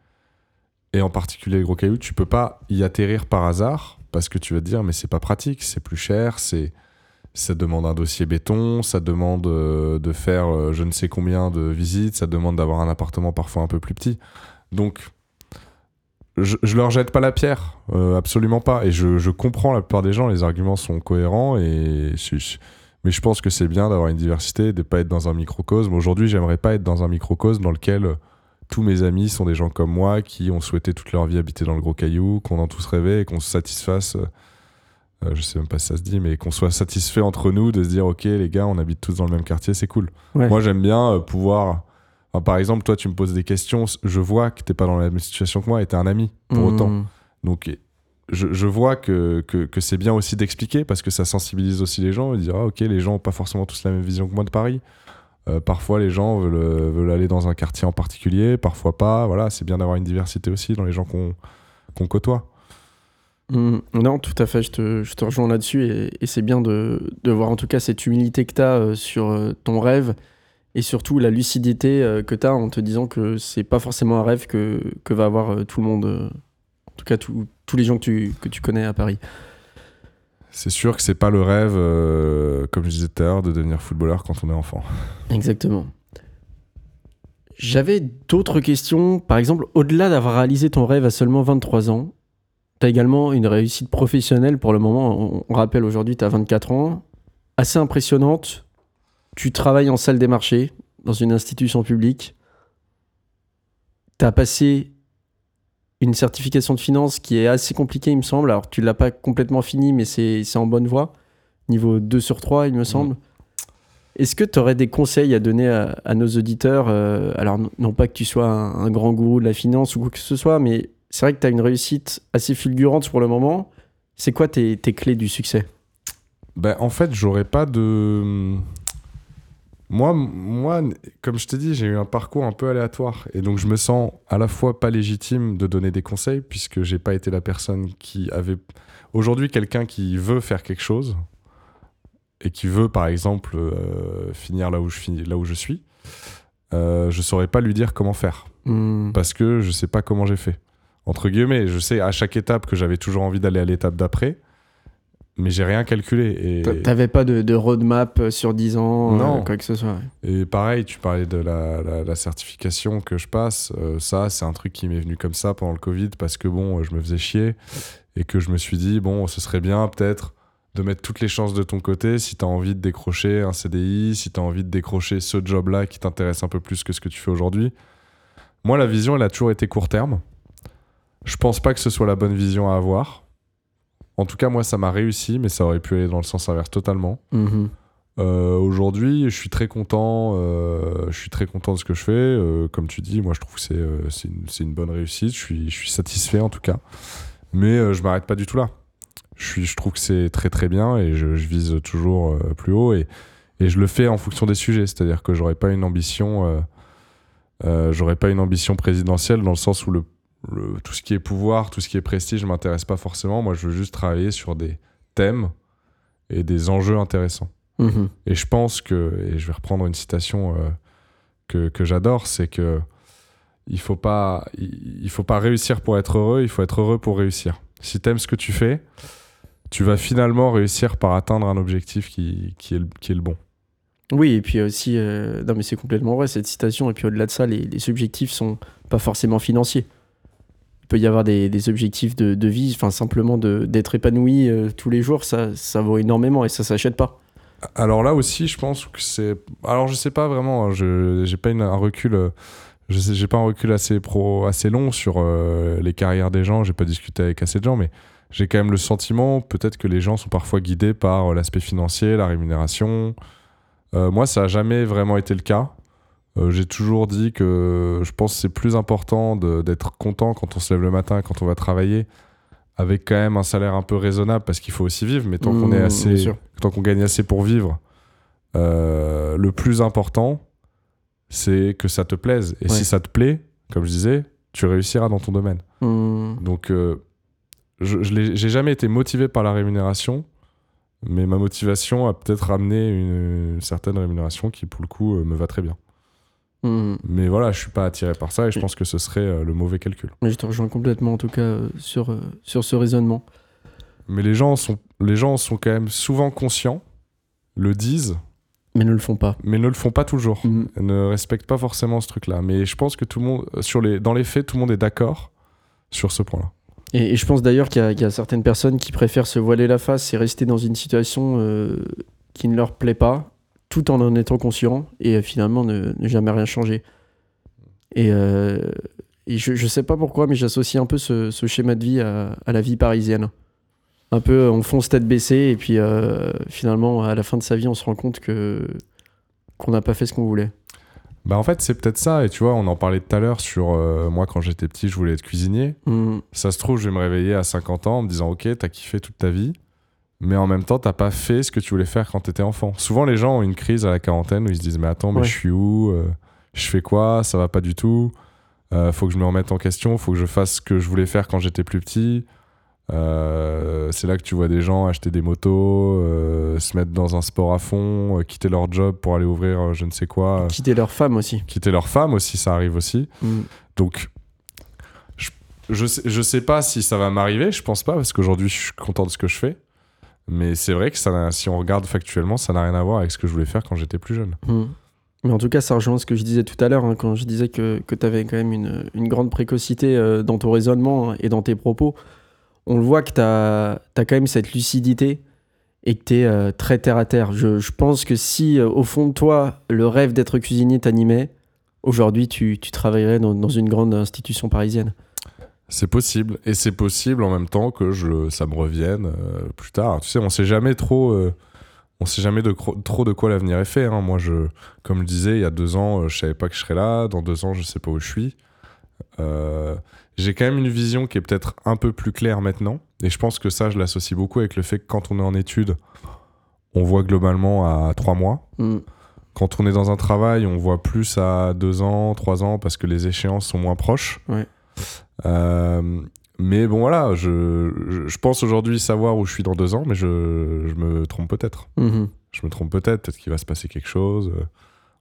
Speaker 2: et en particulier le gros caillou, tu peux pas y atterrir par hasard parce que tu vas te dire mais c'est pas pratique, c'est plus cher, c'est ça demande un dossier béton, ça demande euh, de faire euh, je ne sais combien de visites, ça demande d'avoir un appartement parfois un peu plus petit. Donc je, je leur jette pas la pierre, euh, absolument pas. Et je, je, comprends la plupart des gens, les arguments sont cohérents et mais je pense que c'est bien d'avoir une diversité, de pas être dans un microcosme. Aujourd'hui, j'aimerais pas être dans un microcosme dans lequel tous mes amis sont des gens comme moi qui ont souhaité toute leur vie habiter dans le gros caillou, qu'on en tous rêvé et qu'on se satisfasse. Euh, euh, je sais même pas si ça se dit, mais qu'on soit satisfait entre nous de se dire ok les gars, on habite tous dans le même quartier, c'est cool. Moi j'aime bien euh, par exemple, toi tu me poses des questions, je vois que t'es pas dans la même situation que moi et t'es un ami pour mmh. autant. Donc je, je, vois que, que, que c'est bien aussi d'expliquer parce que ça sensibilise aussi les gens et dire ah, ok les gens ont pas forcément tous la même vision que moi de Paris. Euh, parfois, les gens veulent, euh, veulent, aller dans un quartier en particulier, parfois pas. Voilà, c'est bien d'avoir une diversité aussi dans les gens qu'on côtoie.
Speaker 1: Mmh. non, tout à fait, je te, je te rejoins là-dessus et, c'est bien de, de, voir en tout cas cette humilité que tu as euh, sur ton rêve et surtout la lucidité que tu as en te disant que c'est pas forcément un rêve que, que va avoir tout le monde, en tout cas tous les gens que tu, que tu connais à Paris.
Speaker 2: C'est sûr que c'est pas le rêve, euh, comme je disais tout à l'heure, de devenir footballeur quand on est enfant.
Speaker 1: Exactement. J'avais d'autres questions. Par exemple, au-delà d'avoir réalisé ton rêve à seulement 23 ans, tu as également une réussite professionnelle pour le moment. On, rappelle aujourd'hui, tu as 24 ans. Assez impressionnante. Tu travailles en salle des marchés dans une institution publique. Tu as passé une certification de finance qui est assez compliquée, il me semble. Alors, tu l'as pas complètement fini, mais c'est en bonne voie. Niveau 2 sur 3, il me semble. Est-ce que tu aurais des conseils à donner à, nos auditeurs euh, Alors, non pas que tu sois un, grand gourou de la finance ou quoi que ce soit, mais c'est vrai que tu as une réussite assez fulgurante pour le moment. C'est quoi tes, tes, clés du succès?
Speaker 2: Ben, En fait, j'aurais pas de moi, moi, comme je t'ai dit, j'ai eu un parcours un peu aléatoire. Et donc, je me sens à la fois pas légitime de donner des conseils, puisque j'ai pas été la personne qui avait. Aujourd'hui, quelqu'un qui veut faire quelque chose, et qui veut, par exemple, euh, finir là où je, finis, là où je suis, euh, je saurais pas lui dire comment faire. Hmm. Parce que je sais pas comment j'ai fait. Entre guillemets, je sais à chaque étape que j'avais toujours envie d'aller à l'étape d'après mais j'ai rien calculé.
Speaker 1: Et... T'avais pas de, roadmap euh, sur 10 ans, euh, non. quoi que ce soit.
Speaker 2: Et pareil, tu parlais de la, certification que je passe. Euh, ça, c'est un truc qui m'est venu comme ça pendant le Covid parce que bon, je me faisais chier et que je me suis dit, bon, ce serait bien peut-être de mettre toutes les chances de ton côté si tu as envie de décrocher un CDI, si tu as envie de décrocher ce job-là qui t'intéresse un peu plus que ce que tu fais aujourd'hui. Moi, la vision, elle a toujours été court terme. Je pense pas que ce soit la bonne vision à avoir en tout cas, moi, ça m'a réussi, mais ça aurait pu aller dans le sens inverse totalement. Mhm. Euh, aujourd'hui, je suis très content. Euh, je suis très content de ce que je fais. Euh, comme tu dis, moi, je trouve que c'est une, une, bonne réussite. Je suis, je suis satisfait en tout cas. Mais je m'arrête pas du tout là. Je, suis, je trouve que c'est très très bien et je, je vise toujours plus haut et, et, je le fais en fonction des sujets. C'est-à-dire que j'aurais pas une ambition. j'aurais pas une ambition présidentielle dans le sens où le tout ce qui est pouvoir, tout ce qui est prestige, ne m'intéresse pas forcément. Moi, je veux juste travailler sur des thèmes et des enjeux intéressants. Mhm. Et je pense que, et je vais reprendre une citation euh, que, que j'adore, c'est que il faut pas, il, faut pas réussir pour être heureux, il faut être heureux pour réussir. Si tu aimes ce que tu fais, tu vas finalement réussir par atteindre un objectif qui, qui, est, le, qui est le bon.
Speaker 1: Oui, et puis aussi, euh, non mais c'est complètement vrai cette citation, et puis au-delà de ça, les, les objectifs sont pas forcément financiers peut y avoir des, objectifs de, vie, enfin simplement d'être épanoui euh, tous les jours, ça, ça vaut énormément et ça s'achète pas.
Speaker 2: Alors là aussi, je pense que c'est. Alors je sais pas vraiment, hein, je j'ai pas un recul. Euh, je j'ai pas un recul assez pro, assez long sur euh, les carrières des gens. J'ai pas discuté avec assez de gens, mais j'ai quand même le sentiment, peut-être que les gens sont parfois guidés par l'aspect financier, la rémunération. moi, ça n'a jamais vraiment été le cas. J'ai toujours dit que je pense que c'est plus important d'être content quand on se lève le matin, quand on va travailler, avec quand même un salaire un peu raisonnable, parce qu'il faut aussi vivre, mais tant qu'on est mmh, assez, tant qu'on gagne assez pour vivre, le plus important, c'est que ça te plaise. Et si ça te plaît, comme je disais, tu réussiras dans ton domaine. Hmm. Donc, euh, je j'ai jamais été motivé par la rémunération, mais ma motivation a peut-être amené une, certaine rémunération qui, pour le coup, euh, me va très bien. Hmm. Mais voilà, je suis pas attiré par ça et je pense que ce serait euh, le mauvais calcul.
Speaker 1: Mais je te rejoins complètement, en tout cas, sur, sur ce raisonnement.
Speaker 2: Mais les gens, sont, les gens sont quand même souvent conscients, le disent,
Speaker 1: mais ne le font pas.
Speaker 2: Mais ne le font pas toujours. Mhm. Ne respectent pas forcément ce truc-là. Mais je pense que tout le monde, sur les, dans les faits, tout le monde est d'accord sur ce point-là.
Speaker 1: Et, je pense d'ailleurs qu'il y, a certaines personnes qui préfèrent se voiler la face et rester dans une situation euh, qui ne leur plaît pas, tout en en étant conscient et euh, finalement ne, jamais rien changer. Et, euh, je, ne sais pas pourquoi, mais j'associe un peu ce, schéma de vie à la vie parisienne un peu on fonce tête baissée et puis euh, finalement à la fin de sa vie on se rend compte que qu'on n'a pas fait ce qu'on voulait.
Speaker 2: Bah en fait c'est peut-être ça et tu vois on en parlait tout à l'heure sur euh, moi quand j'étais petit je voulais être cuisinier. Mm. Ça se trouve je vais me réveiller à 50 ans en me disant ok t'as kiffé toute ta vie mais en même temps t'as pas fait ce que tu voulais faire quand t'étais enfant. Souvent les gens ont une crise à la quarantaine où ils se disent mais attends mais je suis où euh, Je fais quoi Ça va pas du tout. faut que je me remette en question. Faut que je fasse ce que je voulais faire quand j'étais plus petit. Euh, c'est là que tu vois des gens acheter des motos, euh, se mettre dans un sport à fond, euh, quitter leur job pour aller ouvrir je ne sais quoi.
Speaker 1: Quitter leur femme aussi.
Speaker 2: Quitter leur femme aussi, ça arrive aussi. Mm. Donc, je, je, sais, je sais pas si ça va m'arriver, je pense pas, parce qu'aujourd'hui je suis content de ce que je fais. Mais c'est vrai que ça, si on regarde factuellement, ça n'a rien à voir avec ce que je voulais faire quand j'étais plus jeune.
Speaker 1: Mm. Mais en tout cas, ça rejoint ce que je disais tout à l'heure, hein, quand je disais que, que tu avais quand même une, une grande précocité dans ton raisonnement et dans tes propos on le voit que tu as, quand même cette lucidité et que tu es euh, très terre à terre. Je, pense que si, euh, au fond de toi, le rêve d'être cuisinier t'animait, aujourd'hui, tu, travaillerais dans, une grande institution parisienne.
Speaker 2: C'est possible. Et c'est possible en même temps que je, ça me revienne euh, plus tard. Tu sais, on sait jamais trop. on sait jamais de, trop de quoi l'avenir est fait. Hein. Moi, je, comme je disais, il y a deux ans, je savais pas que je serais là. Dans deux ans, je sais pas où je suis. Euh, j'ai quand même une vision qui est peut-être un peu plus claire maintenant. Et je pense que ça, je l'associe beaucoup avec le fait que quand on est en études, on voit globalement à trois mois. Mm. Quand on est dans un travail, on voit plus à deux ans, trois ans, parce que les échéances sont moins proches. Euh, mais bon, voilà, je, je, pense aujourd'hui savoir où je suis dans deux ans, mais je, je me trompe peut-être. Mm-hmm. Je me trompe peut-être, peut-être qu'il va se passer quelque chose.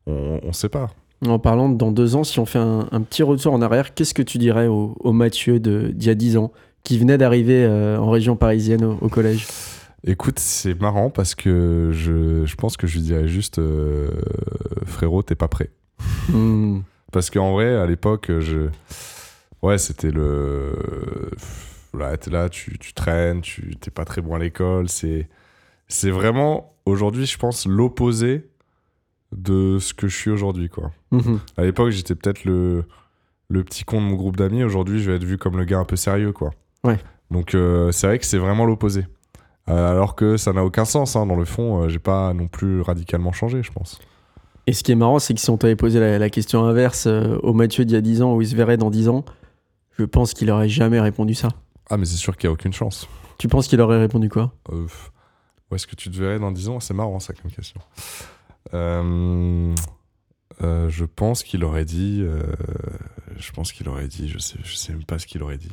Speaker 2: On ne sait pas.
Speaker 1: En parlant de dans deux ans, si on fait un, petit retour en arrière, qu'est-ce que tu dirais au, Mathieu d'il y a dix ans, qui venait d'arriver euh, en région parisienne au, collège?
Speaker 2: Écoute, c'est marrant parce que je, je, pense que je lui dirais juste euh, frérot, t'es pas prêt. Hmm. Parce qu'en vrai, à l'époque, je. Ouais, c'était le. Là, t'es là, tu, tu traînes, tu t'es pas très bon à l'école. C'est, c'est vraiment, aujourd'hui, je pense, l'opposé de ce que je suis aujourd'hui, quoi. Mhm. À l'époque, j'étais peut-être le, le petit con de mon groupe d'amis. Aujourd'hui, je vais être vu comme le gars un peu sérieux, quoi.
Speaker 1: Ouais.
Speaker 2: Donc, euh, c'est vrai que c'est vraiment l'opposé. Euh, alors que ça n'a aucun sens, hein. dans le fond, euh, j'ai pas non plus radicalement changé, je pense.
Speaker 1: Et ce qui est marrant, c'est que si on t'avait posé la, question inverse au Mathieu d'il y a 10 ans, où il se verrait dans 10 ans, je pense qu'il aurait jamais répondu ça.
Speaker 2: Ah, mais c'est sûr qu'il n'y a aucune chance.
Speaker 1: Tu penses qu'il aurait répondu quoi?
Speaker 2: Où est-ce que tu te verrais dans 10 ans? C'est marrant, ça, comme question. Euh, euh, je pense qu'il aurait dit. Euh, je pense qu'il aurait dit. Je sais, je sais même pas ce qu'il aurait dit.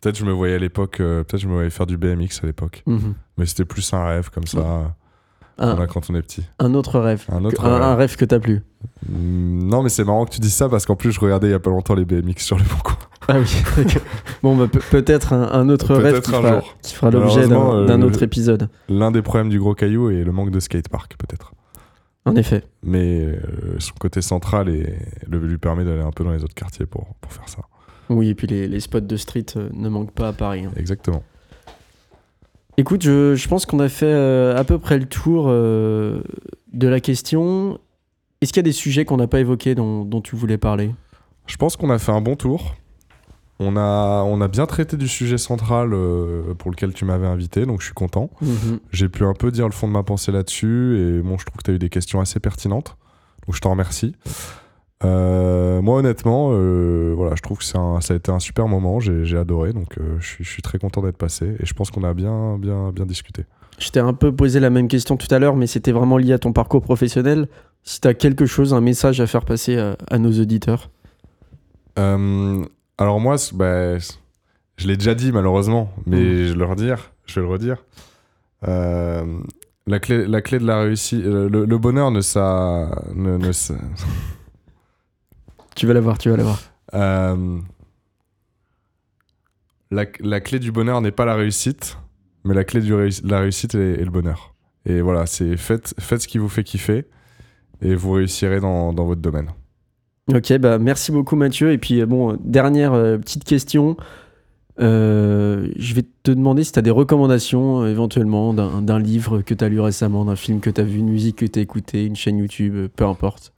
Speaker 2: Peut-être je me voyais à l'époque. peut-être je me voyais faire du BMX à l'époque. Mhm. Mais c'était plus un rêve comme ça. quand on est petit.
Speaker 1: Un autre rêve. Un, autre rêve. un rêve que t'as plu.
Speaker 2: Mm, non, mais c'est marrant que tu dises ça parce qu'en plus, je regardais il y a pas longtemps les BMX sur le bon coin.
Speaker 1: Ah oui, bon, bah, peut-être un, autre rêve qui, fera, qui fera l'objet d'un autre épisode.
Speaker 2: L'un des problèmes du gros caillou est le manque de skatepark, peut-être.
Speaker 1: En effet.
Speaker 2: Mais euh, son côté central et, le, lui permet d'aller un peu dans les autres quartiers pour, pour faire ça.
Speaker 1: Oui, et puis les, les spots de street euh, ne manquent pas à Paris. Hein.
Speaker 2: Exactement.
Speaker 1: Écoute, je, je pense qu'on a fait euh, à peu près le tour de la question. Est-ce qu'il y a des sujets qu'on n'a pas évoqués dont, dont, tu voulais parler?
Speaker 2: Je pense qu'on a fait un bon tour. On a, on a bien traité du sujet central euh, pour lequel tu m'avais invité, donc je suis content.
Speaker 1: Mhm.
Speaker 2: J'ai pu un peu dire le fond de ma pensée là-dessus, et bon, je trouve que tu as eu des questions assez pertinentes, donc je t'en remercie. Euh, moi, honnêtement, euh, voilà, je trouve que un- ça a été un super moment, j'ai adoré, donc je suis- je suis très content d'être passé, et je pense qu'on a bien, bien, bien discuté.
Speaker 1: Je t'ai un peu posé la même question tout à l'heure, mais c'était vraiment lié à ton parcours professionnel. Si tu as quelque chose, un message à faire passer à, à nos auditeurs.
Speaker 2: Euh, alors moi, bah, je l'ai déjà dit malheureusement, mais
Speaker 1: Mm.
Speaker 2: je vais le redire, je vais le redire. Euh, la clé, la clé de la réussite, le, le bonheur ne ça, ne, ne sa-
Speaker 1: Tu vas l'avoir, tu vas l'avoir.
Speaker 2: euh, la, la clé du bonheur n'est pas la réussite, mais la clé de la réussite est, est le bonheur. Et voilà, c'est faites, faites ce qui vous fait kiffer et vous réussirez dans, dans votre domaine.
Speaker 1: Ok, bah merci beaucoup Mathieu. Et puis euh, bon, euh, dernière euh, petite question. Euh, je vais te demander si tu as des recommandations euh, éventuellement d'un livre que tu as lu récemment, d'un film que tu as vu, une musique que tu as écouté, une chaîne YouTube, peu importe.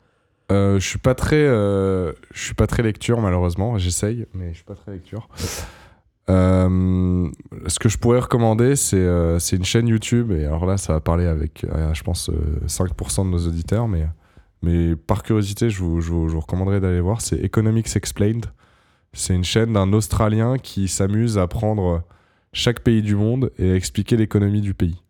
Speaker 2: Je suis pas très, je suis pas très lecture malheureusement. J'essaye, mais je suis pas très lecture. Ce que je pourrais recommander, c'est c'est une chaîne YouTube. Et alors là, ça va parler avec, je pense, euh, 5% de nos auditeurs, mais mais par curiosité, je vous, je vous, je vous recommanderais d'aller voir. C'est Economics Explained. C'est une chaîne d'un Australien qui s'amuse à prendre chaque pays du monde et à expliquer l'économie du pays.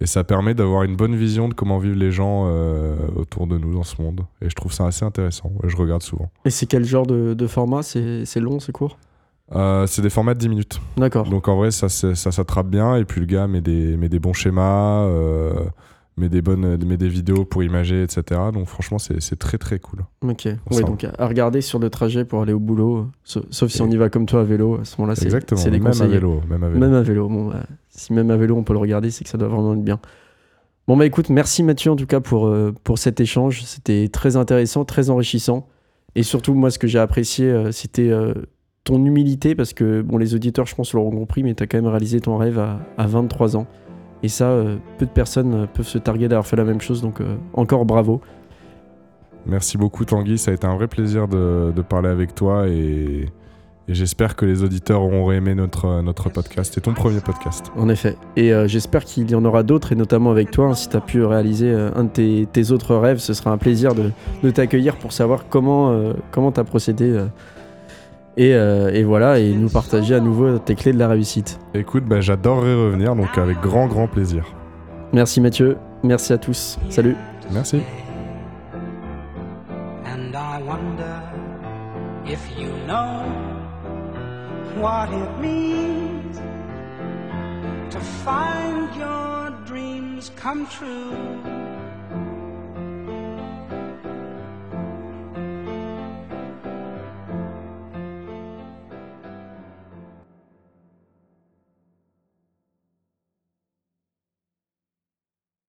Speaker 2: Et ça permet d'avoir une bonne vision de comment vivent les gens euh, autour de nous dans ce monde. Et je trouve ça assez intéressant. Et je regarde souvent.
Speaker 1: Et c'est quel genre de, de format? C'est long, c'est court?
Speaker 2: Euh, c'est des formats de 10 minutes.
Speaker 1: D'accord.
Speaker 2: Donc en vrai, ça, s'attrape bien. Et puis le gars met des, met des bons schémas, euh, met, des bonnes, met des vidéos pour imager, etc. Donc franchement, c'est très très cool.
Speaker 1: Ok. Ouais, donc à regarder sur le trajet pour aller au boulot, sauf, sauf si on y va comme toi à vélo, à ce moment-là, c'est
Speaker 2: Exactement.
Speaker 1: c'est
Speaker 2: Même à vélo. Même à vélo.
Speaker 1: Même à vélo. Bon, bah, si même à vélo on peut le regarder, c'est que ça doit vraiment être bien. Bon bah écoute, merci Mathieu en tout cas pour, euh, pour cet échange. C'était très intéressant, très enrichissant. Et surtout, moi, ce que j'ai apprécié, euh, c'était euh, ton humilité, parce que bon, les auditeurs, je pense, l'auront compris, mais tu as quand même réalisé ton rêve à, à 23 ans. Et ça, euh, peu de personnes euh, peuvent se targuer d'avoir fait la même chose, donc euh, encore bravo.
Speaker 2: Merci beaucoup Tanguy, ça a été un vrai plaisir de, de parler avec toi et, et j'espère que les auditeurs auront aimé notre, notre podcast et ton premier podcast.
Speaker 1: En effet. Et euh, j'espère qu'il y en aura d'autres, et notamment avec toi. hein, si tu as pu réaliser euh, un de tes, tes autres rêves, ce sera un plaisir de, de t'accueillir pour savoir comment euh, comment tu as procédé. Euh, et, euh, et voilà, et nous partager à nouveau tes clés de la réussite.
Speaker 2: Écoute, bah, j'adorerais revenir, donc avec grand grand plaisir.
Speaker 1: Merci Mathieu, merci à tous. Salut.
Speaker 2: Merci.
Speaker 3: And I wonder if you know what it means to find your dreams come true.